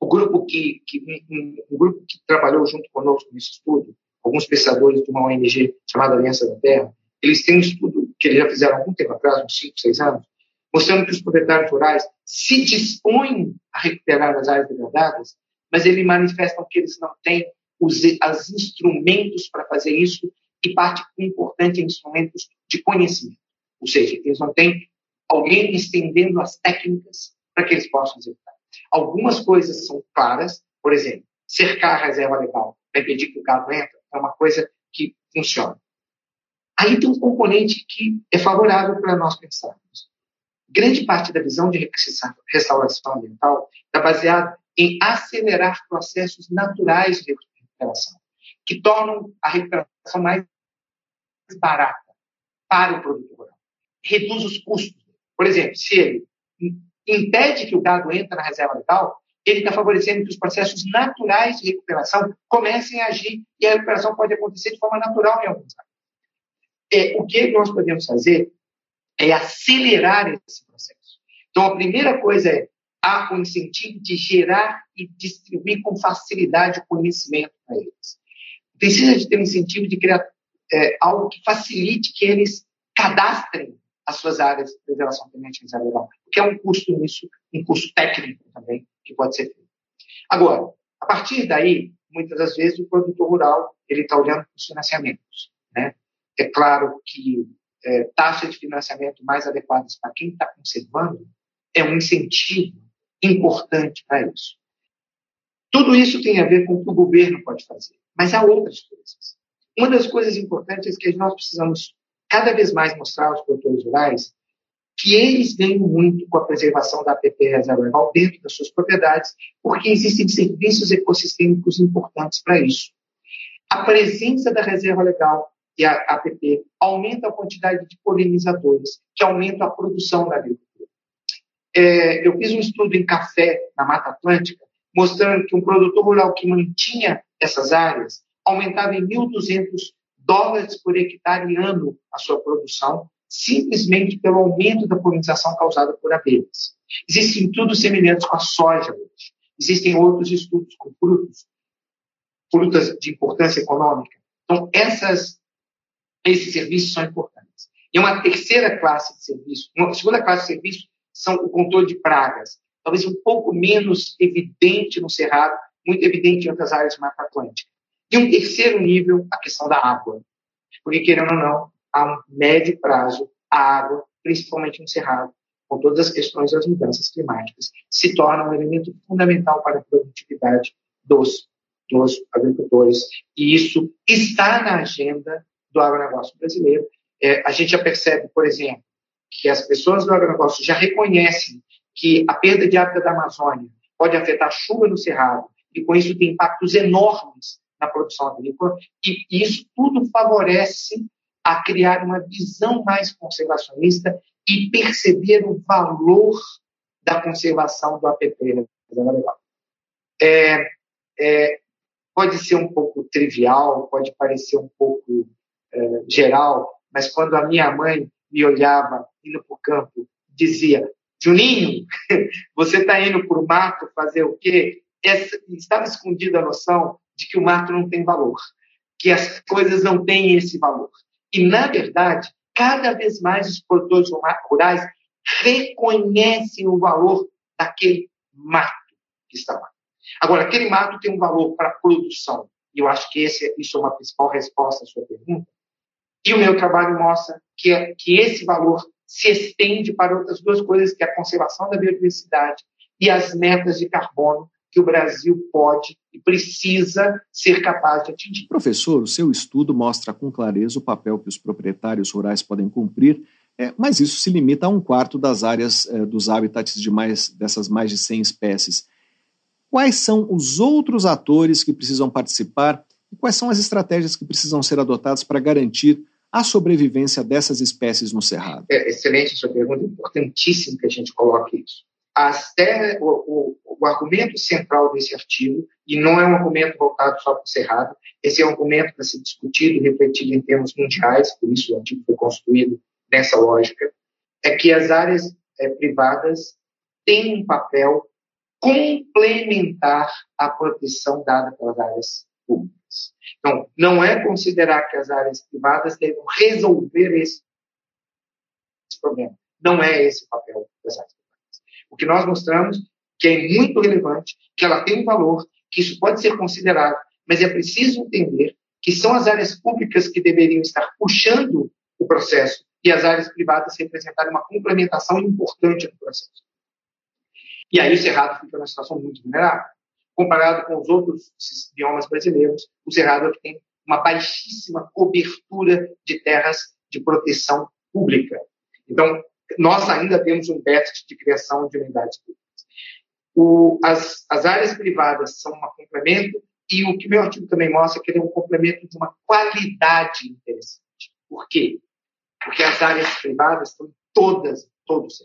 [SPEAKER 4] o grupo que, que um, um, grupo que trabalhou junto conosco nesse estudo, alguns pesquisadores de uma ONG chamada Aliança da Terra, eles têm um estudo que eles já fizeram há algum tempo atrás, uns 5, 6 anos, mostrando que os proprietários rurais se dispõem a recuperar as áreas degradadas mas ele manifesta que eles não têm os as instrumentos para fazer isso e parte importante é instrumentos de conhecimento. Ou seja, eles não têm alguém estendendo as técnicas para que eles possam executar. Algumas coisas são claras, por exemplo, cercar a reserva legal para impedir que o gado entre é uma coisa que funciona. Aí tem um componente que é favorável para nós pensarmos. Grande parte da visão de restauração ambiental está baseada em acelerar processos naturais de recuperação, que tornam a recuperação mais barata para o produtor rural. Reduz os custos. Por exemplo, se ele impede que o gado entre na reserva legal, ele está favorecendo que os processos naturais de recuperação comecem a agir e a recuperação pode acontecer de forma natural em alguns casos. É, o que nós podemos fazer é acelerar esse processo. Então, a primeira coisa é há o incentivo de gerar e distribuir com facilidade o conhecimento para eles. Precisa de ter um incentivo de criar é, algo que facilite que eles cadastrem as suas áreas de preservação permanente legal, porque é um custo nisso, um custo técnico também que pode ser feito. Agora, a partir daí, muitas das vezes o produtor rural ele está olhando para os financiamentos. Né? É claro que é, taxas de financiamento mais adequadas para quem está conservando é um incentivo importante para isso. Tudo isso tem a ver com o que o governo pode fazer, mas há outras coisas. Uma das coisas importantes é que nós precisamos cada vez mais mostrar aos produtores rurais que eles ganham muito com a preservação da APP reserva legal dentro das suas propriedades, porque existem serviços ecossistêmicos importantes para isso. A presença da reserva legal e a APP aumenta a quantidade de polinizadores, que aumenta a produção da agricultura. É, eu fiz um estudo em café na Mata Atlântica, mostrando que um produtor rural que mantinha essas áreas aumentava em 1.200 dólares por hectare ano a sua produção, simplesmente pelo aumento da polinização causada por abelhas. Existem estudos semelhantes com a soja hoje. Existem outros estudos com frutos, frutas de importância econômica. Então, essas, esses serviços são importantes. E uma terceira classe de serviço, uma segunda classe de serviço são o controle de pragas, talvez um pouco menos evidente no Cerrado, muito evidente em outras áreas de Mata Atlântica. E um terceiro nível, a questão da água. Porque, querendo ou não, a médio prazo, a água, principalmente no Cerrado, com todas as questões das mudanças climáticas, se torna um elemento fundamental para a produtividade dos, dos agricultores. E isso está na agenda do agronegócio brasileiro. É, a gente já percebe, por exemplo, que as pessoas do agronegócio já reconhecem que a perda de hábitat da Amazônia pode afetar a chuva no Cerrado, e com isso tem impactos enormes na produção agrícola, e isso tudo favorece a criar uma visão mais conservacionista e perceber o valor da conservação do APP É, é, pode ser um pouco trivial, pode parecer um pouco é, geral, mas quando a minha mãe me olhava indo para o campo, dizia: Juninho, você está indo para o mato fazer o quê? Essa, estava escondida a noção de que o mato não tem valor, que as coisas não têm esse valor. E, na verdade, cada vez mais os produtores rurais reconhecem o valor daquele mato que está lá. Agora, aquele mato tem um valor para a produção, e eu acho que esse, isso é uma principal resposta à sua pergunta. E o meu trabalho mostra que, é, que esse valor se estende para outras duas coisas, que é a conservação da biodiversidade e as metas de carbono que o Brasil pode e precisa ser capaz de atingir.
[SPEAKER 1] Professor, o seu estudo mostra com clareza o papel que os proprietários rurais podem cumprir, é, mas isso se limita a um quarto das áreas é, dos habitats de mais, dessas mais de 100 espécies. Quais são os outros atores que precisam participar e quais são as estratégias que precisam ser adotadas para garantir a sobrevivência dessas espécies no Cerrado?
[SPEAKER 4] É excelente sua pergunta, importantíssimo que a gente coloque isso. O, o, o, argumento central desse artigo, e não é um argumento voltado só para o Cerrado, esse é um argumento para ser discutido e refletido em termos mundiais, por isso o artigo foi construído nessa lógica, é que as áreas é, privadas têm um papel complementar à proteção dada pelas áreas públicas. Então, não é considerar que as áreas privadas devem resolver esse problema. Não é esse o papel das áreas privadas. O que nós mostramos que é muito relevante, que ela tem valor, que isso pode ser considerado, mas é preciso entender que são as áreas públicas que deveriam estar puxando o processo e as áreas privadas representarem uma complementação importante no processo. E aí o Cerrado fica numa situação muito vulnerável comparado com os outros biomas brasileiros, o Cerrado é tem uma baixíssima cobertura de terras de proteção pública. Então, nós ainda temos um déficit de criação de unidades públicas. O, as, as áreas privadas são um complemento e o que meu artigo também mostra é que ele é um complemento de uma qualidade interessante. Por quê? Porque as áreas privadas estão todas, todos,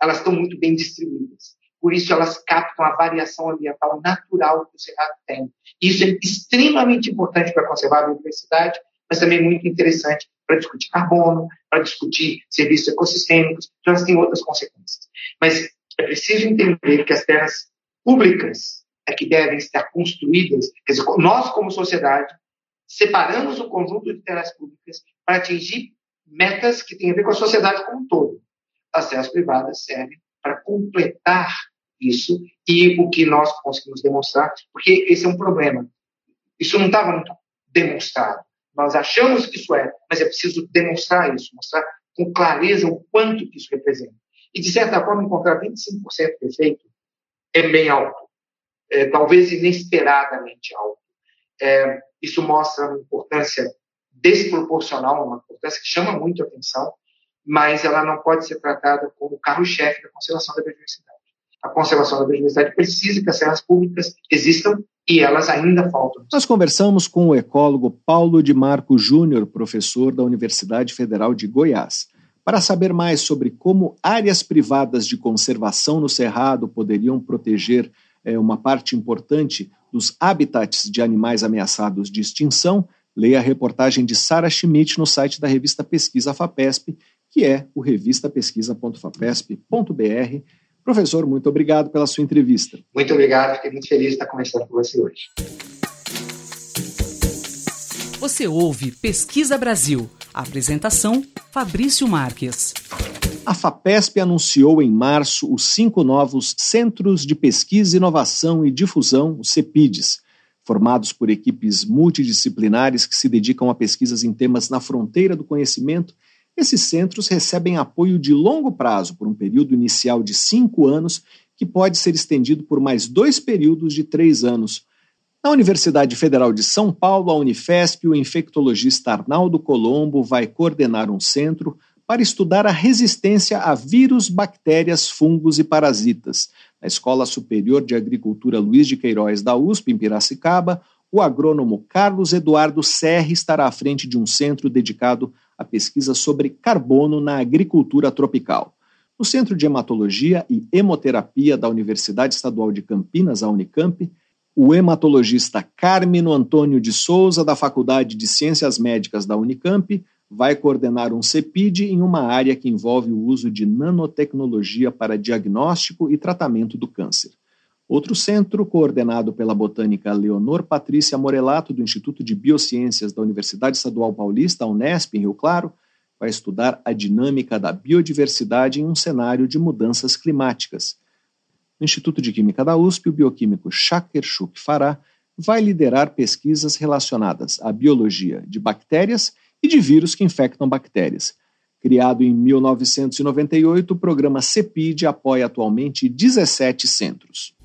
[SPEAKER 4] elas estão muito bem distribuídas. Por isso, elas captam a variação ambiental natural que o Cerrado tem. Isso é extremamente importante para conservar a biodiversidade, mas também muito interessante para discutir carbono, para discutir serviços ecossistêmicos, então elas têm outras consequências. Mas é preciso entender que as terras públicas é que devem estar construídas, quer dizer, nós como sociedade separamos o conjunto de terras públicas para atingir metas que têm a ver com a sociedade como um todo. As terras privadas servem para completar isso e o que nós conseguimos demonstrar, porque esse é um problema. Isso não estava muito demonstrado. Nós achamos que isso é, mas é preciso demonstrar isso, mostrar com clareza o quanto que isso representa. E, de certa forma, encontrar 25% de efeito é bem alto, é, talvez inesperadamente alto. É, isso mostra uma importância desproporcional, uma importância que chama muito a atenção, mas ela não pode ser tratada como carro-chefe da conservação da biodiversidade. A conservação da biodiversidade precisa que as serras públicas existam e elas ainda faltam.
[SPEAKER 1] Nós conversamos com o ecólogo Paulo de Marco Júnior, professor da Universidade Federal de Goiás, para saber mais sobre como áreas privadas de conservação no Cerrado poderiam proteger é, uma parte importante dos habitats de animais ameaçados de extinção, leia a reportagem de Sara Schmidt no site da revista Pesquisa FAPESP, que é o revistapesquisa.fapesp.br. Professor, muito obrigado pela sua entrevista.
[SPEAKER 4] Muito obrigado, fiquei muito feliz de estar conversando com você hoje.
[SPEAKER 2] Você ouve Pesquisa Brasil. Apresentação: Fabrício Marques.
[SPEAKER 1] A FAPESP anunciou em março os cinco novos Centros de Pesquisa, Inovação e Difusão, os CEPIDs, formados por equipes multidisciplinares que se dedicam a pesquisas em temas na fronteira do conhecimento. Esses centros recebem apoio de longo prazo, por um período inicial de cinco anos, que pode ser estendido por mais dois períodos de três anos. Na Universidade Federal de São Paulo, a Unifesp, o infectologista Arnaldo Colombo vai coordenar um centro para estudar a resistência a vírus, bactérias, fungos e parasitas. Na Escola Superior de Agricultura Luiz de Queiroz da USP, em Piracicaba, o agrônomo Carlos Eduardo Serre estará à frente de um centro dedicado à pesquisa sobre carbono na agricultura tropical. No Centro de Hematologia e Hemoterapia da Universidade Estadual de Campinas, a Unicamp, o hematologista Carmino Antônio de Souza, da Faculdade de Ciências Médicas da Unicamp, vai coordenar um CEPID em uma área que envolve o uso de nanotecnologia para diagnóstico e tratamento do câncer. Outro centro, coordenado pela botânica Leonor Patrícia Morelato, do Instituto de Biociências da Universidade Estadual Paulista, Unesp, em Rio Claro, vai estudar a dinâmica da biodiversidade em um cenário de mudanças climáticas. No Instituto de Química da USP, o bioquímico Shaker Shuk Farah vai liderar pesquisas relacionadas à biologia de bactérias e de vírus que infectam bactérias. Criado em 1998, o programa CEPID apoia atualmente 17 centros.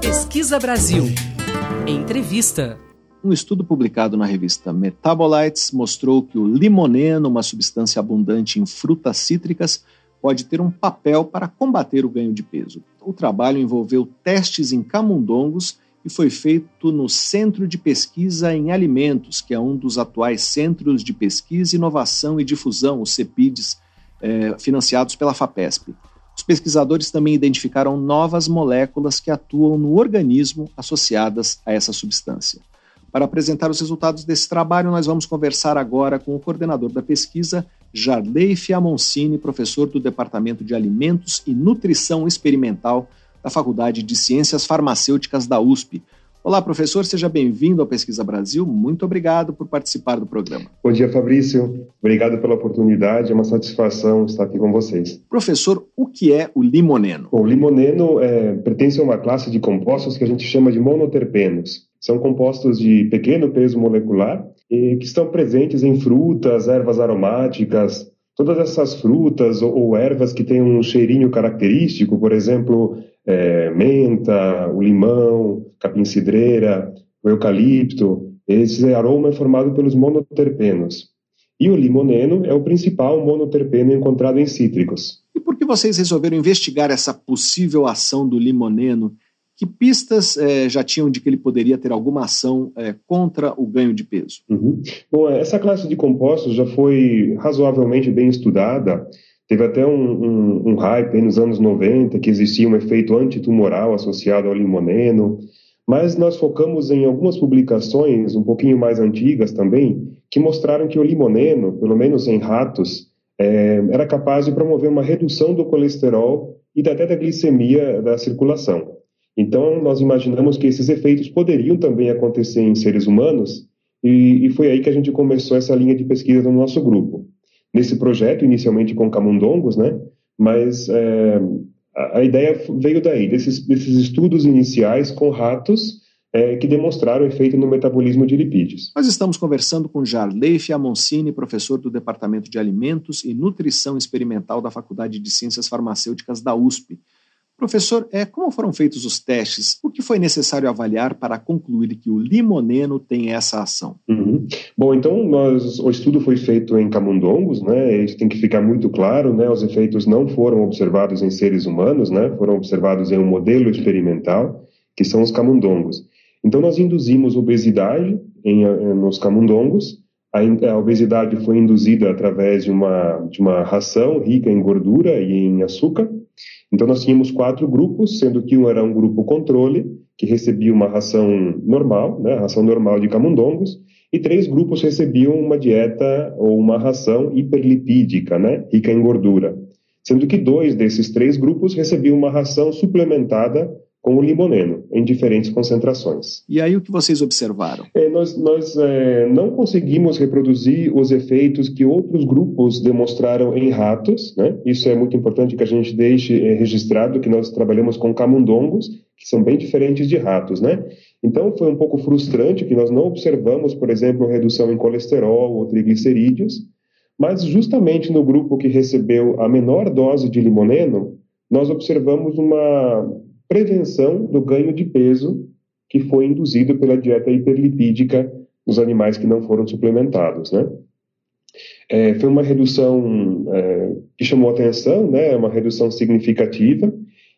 [SPEAKER 2] Pesquisa Brasil. Entrevista.
[SPEAKER 1] Um estudo publicado na revista Metabolites mostrou que o limoneno, uma substância abundante em frutas cítricas, pode ter um papel para combater o ganho de peso. O trabalho envolveu testes em camundongos e foi feito no Centro de Pesquisa em Alimentos, que é um dos atuais Centros de Pesquisa, Inovação e Difusão, os CEPIDs, eh, financiados pela FAPESP. Os pesquisadores também identificaram novas moléculas que atuam no organismo associadas a essa substância. Para apresentar os resultados desse trabalho, nós vamos conversar agora com o coordenador da pesquisa, Jarley Fiamoncini, professor do Departamento de Alimentos e Nutrição Experimental da Faculdade de Ciências Farmacêuticas da USP. Olá, professor, seja bem-vindo ao Pesquisa Brasil. Muito obrigado por participar do programa.
[SPEAKER 5] Bom dia, Fabrício. Obrigado pela oportunidade. É uma satisfação estar aqui com vocês.
[SPEAKER 1] Professor, o que é o limoneno?
[SPEAKER 5] Bom, o limoneno é, pertence a uma classe de compostos que a gente chama de monoterpenos. São compostos de pequeno peso molecular e que estão presentes em frutas, ervas aromáticas, todas essas frutas ou, ou ervas que têm um cheirinho característico, por exemplo, é, menta, o limão, capim-cidreira, o eucalipto, esse aroma é formado pelos monoterpenos. E o limoneno é o principal monoterpeno encontrado em cítricos.
[SPEAKER 1] E por que vocês resolveram investigar essa possível ação do limoneno? Que pistas é, já tinham de que ele poderia ter alguma ação é, contra o ganho de peso?
[SPEAKER 5] Uhum. Bom, essa classe de compostos já foi razoavelmente bem estudada Teve até um, um, um hype nos anos 90 que existia um efeito antitumoral associado ao limoneno, mas nós focamos em algumas publicações um pouquinho mais antigas também, que mostraram que o limoneno, pelo menos em ratos, é, era capaz de promover uma redução do colesterol e até da glicemia da circulação. Então, nós imaginamos que esses efeitos poderiam também acontecer em seres humanos, e, e foi aí que a gente começou essa linha de pesquisa no nosso grupo nesse projeto, inicialmente com camundongos, né? Mas é, a, a ideia veio daí, desses, desses estudos iniciais com ratos é, que demonstraram efeito no metabolismo de lipídios.
[SPEAKER 1] Nós estamos conversando com Jarley Fiamoncini, professor do Departamento de Alimentos e Nutrição Experimental da Faculdade de Ciências Farmacêuticas da USP. Professor, é, como foram feitos os testes? O que foi necessário avaliar para concluir que o limoneno tem essa ação?
[SPEAKER 5] Uhum. Bom, então nós, o estudo foi feito em camundongos, né? Isso tem que ficar muito claro, né? Os efeitos não foram observados em seres humanos, né? Foram observados em um modelo experimental, que são os camundongos. Então nós induzimos obesidade em, eh, nos camundongos. A, a obesidade foi induzida através de uma, de uma ração rica em gordura e em açúcar então, nós tínhamos quatro grupos, sendo que um era um grupo controle, que recebia uma ração normal, né, ração normal de camundongos, e três grupos recebiam uma dieta ou uma ração hiperlipídica, né, rica em gordura. Sendo que dois desses três grupos recebiam uma ração suplementada com o limoneno, em diferentes concentrações.
[SPEAKER 1] E aí o que vocês observaram?
[SPEAKER 5] É, nós nós é, não conseguimos reproduzir os efeitos que outros grupos demonstraram em ratos, né? Isso é muito importante que a gente deixe é, registrado que nós trabalhamos com camundongos, que são bem diferentes de ratos, né? Então foi um pouco frustrante que nós não observamos, por exemplo, redução em colesterol ou triglicerídeos, mas justamente no grupo que recebeu a menor dose de limoneno, nós observamos uma prevenção do ganho de peso que foi induzido pela dieta hiperlipídica nos animais que não foram suplementados, né? É, foi uma redução é, que chamou atenção, né? Uma redução significativa.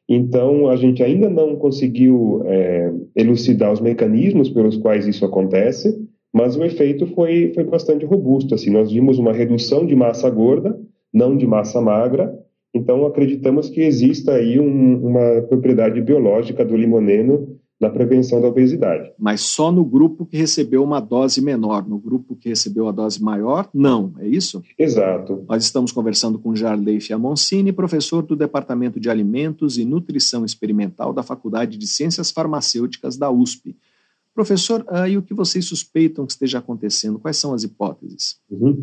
[SPEAKER 5] Então, a gente ainda não conseguiu é, elucidar os mecanismos pelos quais isso acontece, mas o efeito foi, foi bastante robusto. Assim, nós vimos uma redução de massa gorda, não de massa magra, então, acreditamos que exista aí um, uma propriedade biológica do limoneno na prevenção da obesidade.
[SPEAKER 1] Mas só no grupo que recebeu uma dose menor, no grupo que recebeu a dose maior, não, é isso?
[SPEAKER 5] Exato.
[SPEAKER 1] Nós estamos conversando com Jarley Fiamoncini, professor do Departamento de Alimentos e Nutrição Experimental da Faculdade de Ciências Farmacêuticas da USP. Professor, ah, e o que vocês suspeitam que esteja acontecendo? Quais são as hipóteses?
[SPEAKER 5] Uhum.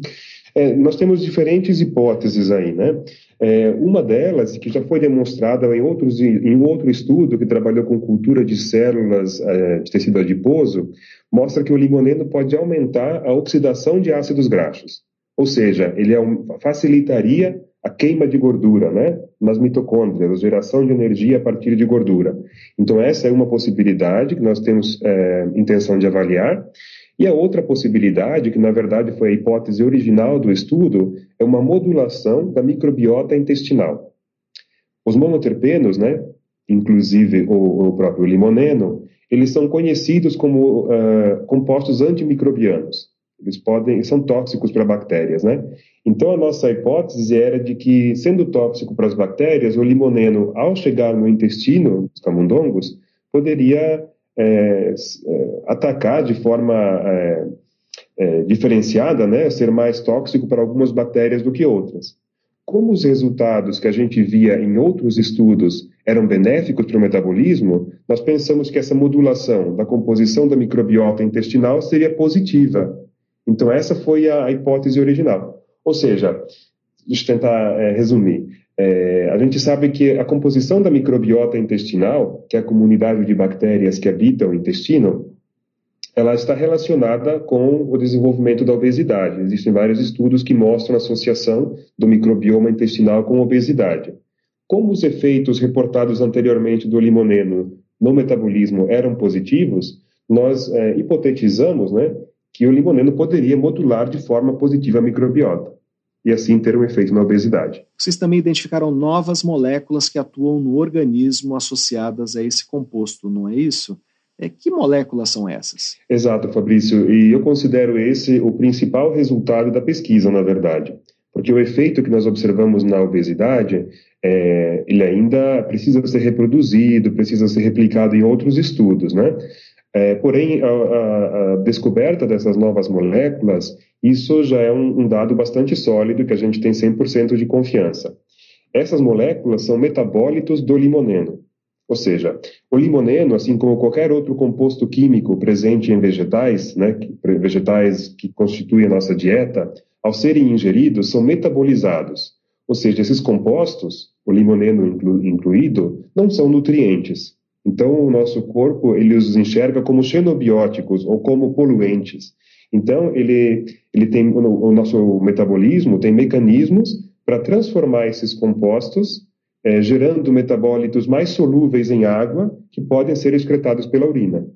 [SPEAKER 5] É, nós temos diferentes hipóteses aí, né? É, uma delas, que já foi demonstrada em, outros, em outro estudo que trabalhou com cultura de células é, de tecido adiposo, mostra que o limoneno pode aumentar a oxidação de ácidos graxos. Ou seja, ele é um, facilitaria a queima de gordura, né? Nas mitocôndrias, a geração de energia a partir de gordura. Então, essa é uma possibilidade que nós temos é, intenção de avaliar. E a outra possibilidade, que na verdade foi a hipótese original do estudo, é uma modulação da microbiota intestinal. Os monoterpenos, né, inclusive o, o próprio limoneno, eles são conhecidos como uh, compostos antimicrobianos. Eles podem, são tóxicos para bactérias, né? Então a nossa hipótese era de que, sendo tóxico para as bactérias, o limoneno, ao chegar no intestino dos camundongos, poderia é, é, atacar de forma é, é, diferenciada, né, ser mais tóxico para algumas bactérias do que outras. Como os resultados que a gente via em outros estudos eram benéficos para o metabolismo, nós pensamos que essa modulação da composição da microbiota intestinal seria positiva. Então, essa foi a hipótese original. Ou seja, deixa eu tentar é, resumir. É, a gente sabe que a composição da microbiota intestinal, que é a comunidade de bactérias que habitam o intestino, ela está relacionada com o desenvolvimento da obesidade. Existem vários estudos que mostram a associação do microbioma intestinal com obesidade. Como os efeitos reportados anteriormente do limoneno no metabolismo eram positivos, nós é, hipotetizamos né, que o limoneno poderia modular de forma positiva a microbiota e assim ter um efeito na obesidade.
[SPEAKER 1] Vocês também identificaram novas moléculas que atuam no organismo associadas a esse composto, não é isso? É, que moléculas são essas?
[SPEAKER 5] Exato, Fabrício, e eu considero esse o principal resultado da pesquisa, na verdade. Porque o efeito que nós observamos na obesidade, é, ele ainda precisa ser reproduzido, precisa ser replicado em outros estudos, né? É, porém, a, a, a, descoberta dessas novas moléculas, isso já é um, um dado bastante sólido que a gente tem 100% de confiança. Essas moléculas são metabólitos do limoneno. Ou seja, o limoneno, assim como qualquer outro composto químico presente em vegetais, né, vegetais que constituem a nossa dieta, ao serem ingeridos, são metabolizados. Ou seja, esses compostos o limoneno inclu, incluído, não são nutrientes. Então, o nosso corpo ele os enxerga como xenobióticos ou como poluentes. Então, ele, ele tem o, nosso metabolismo tem mecanismos para transformar esses compostos, é, gerando metabólitos mais solúveis em água que podem ser excretados pela urina.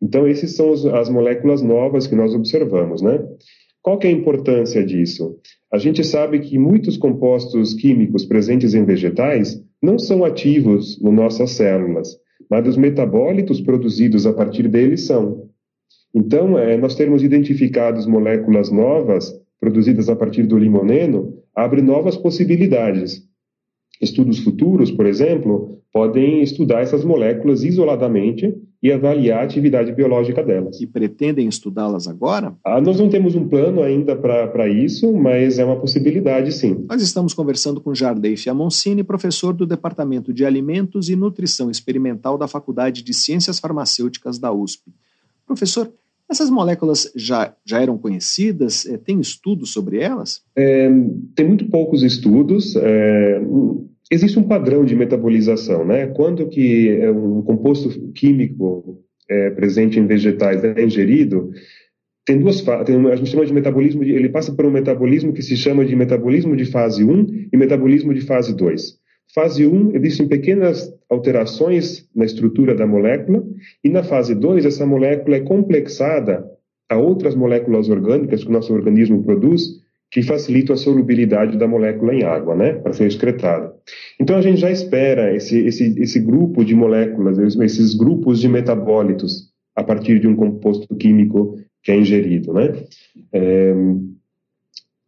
[SPEAKER 5] Então, esses são os, as moléculas novas que nós observamos, né? Qual que é a importância disso? A gente sabe que muitos compostos químicos presentes em vegetais não são ativos nas nossas células, mas os metabólitos produzidos a partir deles são. Então, é, nós termos identificado moléculas novas produzidas a partir do limoneno abre novas possibilidades. Estudos futuros, por exemplo, podem estudar essas moléculas isoladamente e avaliar a atividade biológica delas.
[SPEAKER 1] E pretendem estudá-las agora?
[SPEAKER 5] Ah, nós não temos um plano ainda para isso, mas é uma possibilidade, sim.
[SPEAKER 1] Nós estamos conversando com Jardei Fiamoncini, professor do Departamento de Alimentos e Nutrição Experimental da Faculdade de Ciências Farmacêuticas da USP. Professor, essas moléculas já, já eram conhecidas? É, tem estudos sobre elas?
[SPEAKER 5] É, tem muito poucos estudos. É, existe um padrão de metabolização, né? Quando que é um composto químico é, presente em vegetais é ingerido, tem duas tem, a gente chama de metabolismo, ele passa por um metabolismo que se chama de metabolismo de fase 1 e metabolismo de fase 2. Fase 1, existem pequenas alterações na estrutura da molécula, e na fase 2, essa molécula é complexada a outras moléculas orgânicas que o nosso organismo produz, que facilitam a solubilidade da molécula em água, né, para ser excretada. Então a gente já espera esse, esse, esse grupo de moléculas, esses grupos de metabólitos a partir de um composto químico que é ingerido, né. É,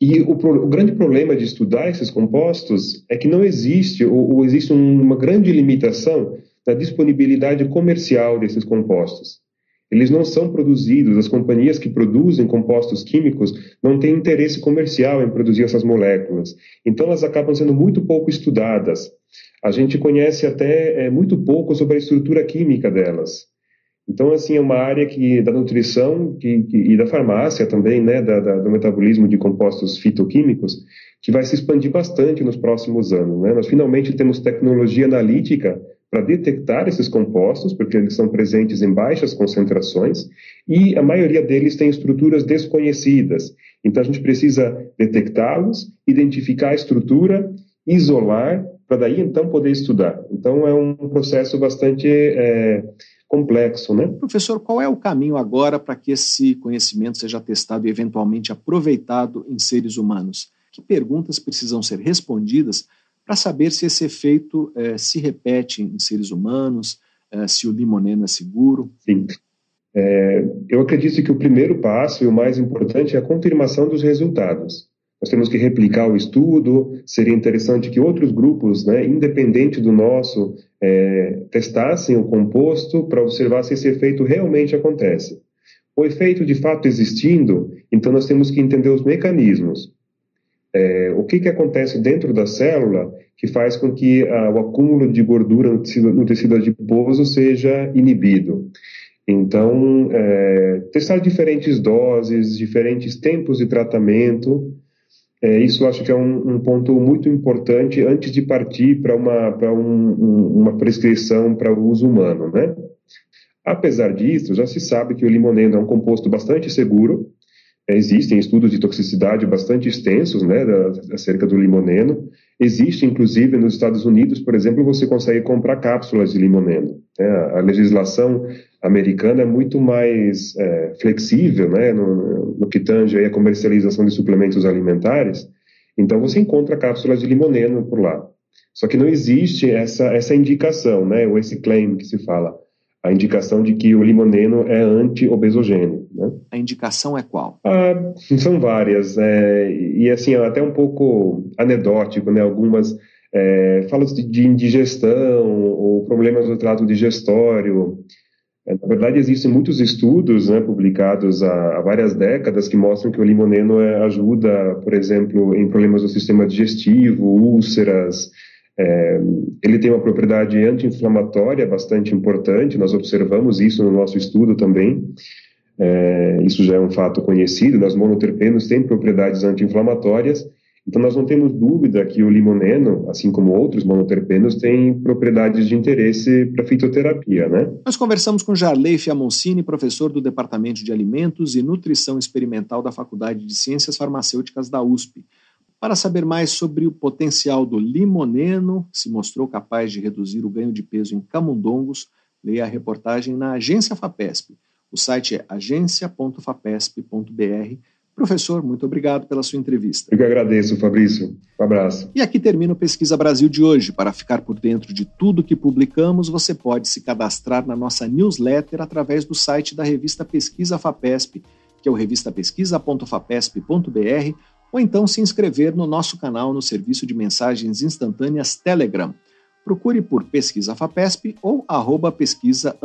[SPEAKER 5] e o, o, grande problema de estudar esses compostos é que não existe, ou, ou existe uma grande limitação da disponibilidade comercial desses compostos. Eles não são produzidos, as companhias que produzem compostos químicos não têm interesse comercial em produzir essas moléculas. Então, elas acabam sendo muito pouco estudadas. A gente conhece até é, muito pouco sobre a estrutura química delas. Então, assim, é uma área que da nutrição que, que, e da farmácia também, né, da, da, do metabolismo de compostos fitoquímicos, que vai se expandir bastante nos próximos anos. Né? Nós finalmente temos tecnologia analítica para detectar esses compostos, porque eles são presentes em baixas concentrações, e a maioria deles tem estruturas desconhecidas. Então, a gente precisa detectá-los, identificar a estrutura, isolar, para daí então poder estudar. Então, é um processo bastante. É, complexo, né?
[SPEAKER 1] Professor, qual é o caminho agora para que esse conhecimento seja testado e eventualmente aproveitado em seres humanos? Que perguntas precisam ser respondidas para saber se esse efeito eh, se repete em seres humanos, eh, se o limoneno é seguro?
[SPEAKER 5] Sim. É, eu acredito que o primeiro passo e o mais importante é a confirmação dos resultados. Nós temos que replicar o estudo. Seria interessante que outros grupos, né, independente do nosso, é, testassem o composto para observar se esse efeito realmente acontece. O efeito de fato existindo, então nós temos que entender os mecanismos. É, o que, que acontece dentro da célula que faz com que a, o acúmulo de gordura no tecido, no tecido adiposo seja inibido. Então, é, testar diferentes doses, diferentes tempos de tratamento, é, isso acho que é um, um, ponto muito importante antes de partir para uma, um, um, uma prescrição para o uso humano, né? Apesar disso, já se sabe que o limoneno é um composto bastante seguro. É, existem estudos de toxicidade bastante extensos, né, da, acerca do limoneno. Existe, inclusive, nos Estados Unidos, por exemplo, você consegue comprar cápsulas de limoneno. Né? A legislação americana é muito mais é, flexível né, no, no, que tange a comercialização de suplementos alimentares, então você encontra cápsulas de limoneno por lá. Só que não existe essa, essa indicação, né, ou esse claim que se fala, a indicação de que o limoneno é anti-obesogênio. Né?
[SPEAKER 1] A indicação é qual?
[SPEAKER 5] Ah, são várias, é, e assim, até um pouco anedótico, né, algumas é, falam de, de indigestão ou problemas do trato digestório, é, na verdade, existem muitos estudos né, publicados há, há, várias décadas que mostram que o limoneno é, ajuda, por exemplo, em problemas do sistema digestivo, úlceras. É, ele tem uma propriedade anti-inflamatória bastante importante, nós observamos isso no nosso estudo também. É, isso já é um fato conhecido, As monoterpenos têm propriedades anti-inflamatórias Então, nós não temos dúvida que o limoneno, assim como outros monoterpenos, tem propriedades de interesse para fitoterapia, né?
[SPEAKER 1] Nós conversamos com Jarley Fiamoncini, professor do Departamento de Alimentos e Nutrição Experimental da Faculdade de Ciências Farmacêuticas da USP, para saber mais sobre o potencial do limoneno, que se mostrou capaz de reduzir o ganho de peso em camundongos, leia a reportagem na Agência FAPESP. O site é agência.fapesp.br Professor, muito obrigado pela sua entrevista.
[SPEAKER 5] Eu que agradeço, Fabrício. Um abraço.
[SPEAKER 1] E aqui termina o Pesquisa Brasil de hoje. Para ficar por dentro de tudo que publicamos, você pode se cadastrar na nossa newsletter através do site da revista Pesquisa FAPESP, que é o revistapesquisa.fapesp.br, ou então se inscrever no nosso canal no serviço de mensagens instantâneas Telegram. Procure por Pesquisa FAPESP ou arroba pesquisa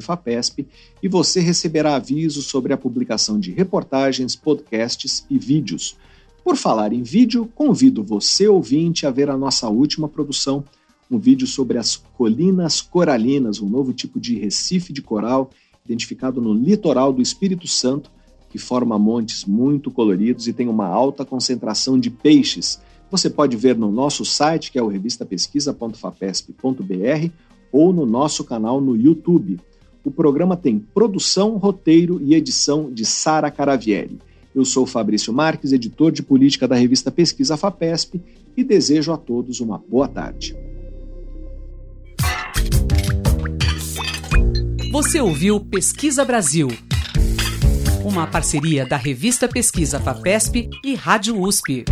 [SPEAKER 1] FAPESP e você receberá avisos sobre a publicação de reportagens, podcasts e vídeos. Por falar em vídeo, convido você, ouvinte, a ver a nossa última produção, um vídeo sobre as colinas coralinas, um novo tipo de recife de coral identificado no litoral do Espírito Santo, que forma montes muito coloridos e tem uma alta concentração de peixes você pode ver no nosso site, que é o revistapesquisa.fapesp.br, ou no nosso canal no YouTube. O programa tem produção, roteiro e edição de Sara Caravieri. Eu sou Fabrício Marques, editor de política da revista Pesquisa FAPESP, e desejo a todos uma boa tarde.
[SPEAKER 2] Você ouviu Pesquisa Brasil, uma parceria da revista Pesquisa FAPESP e Rádio USP.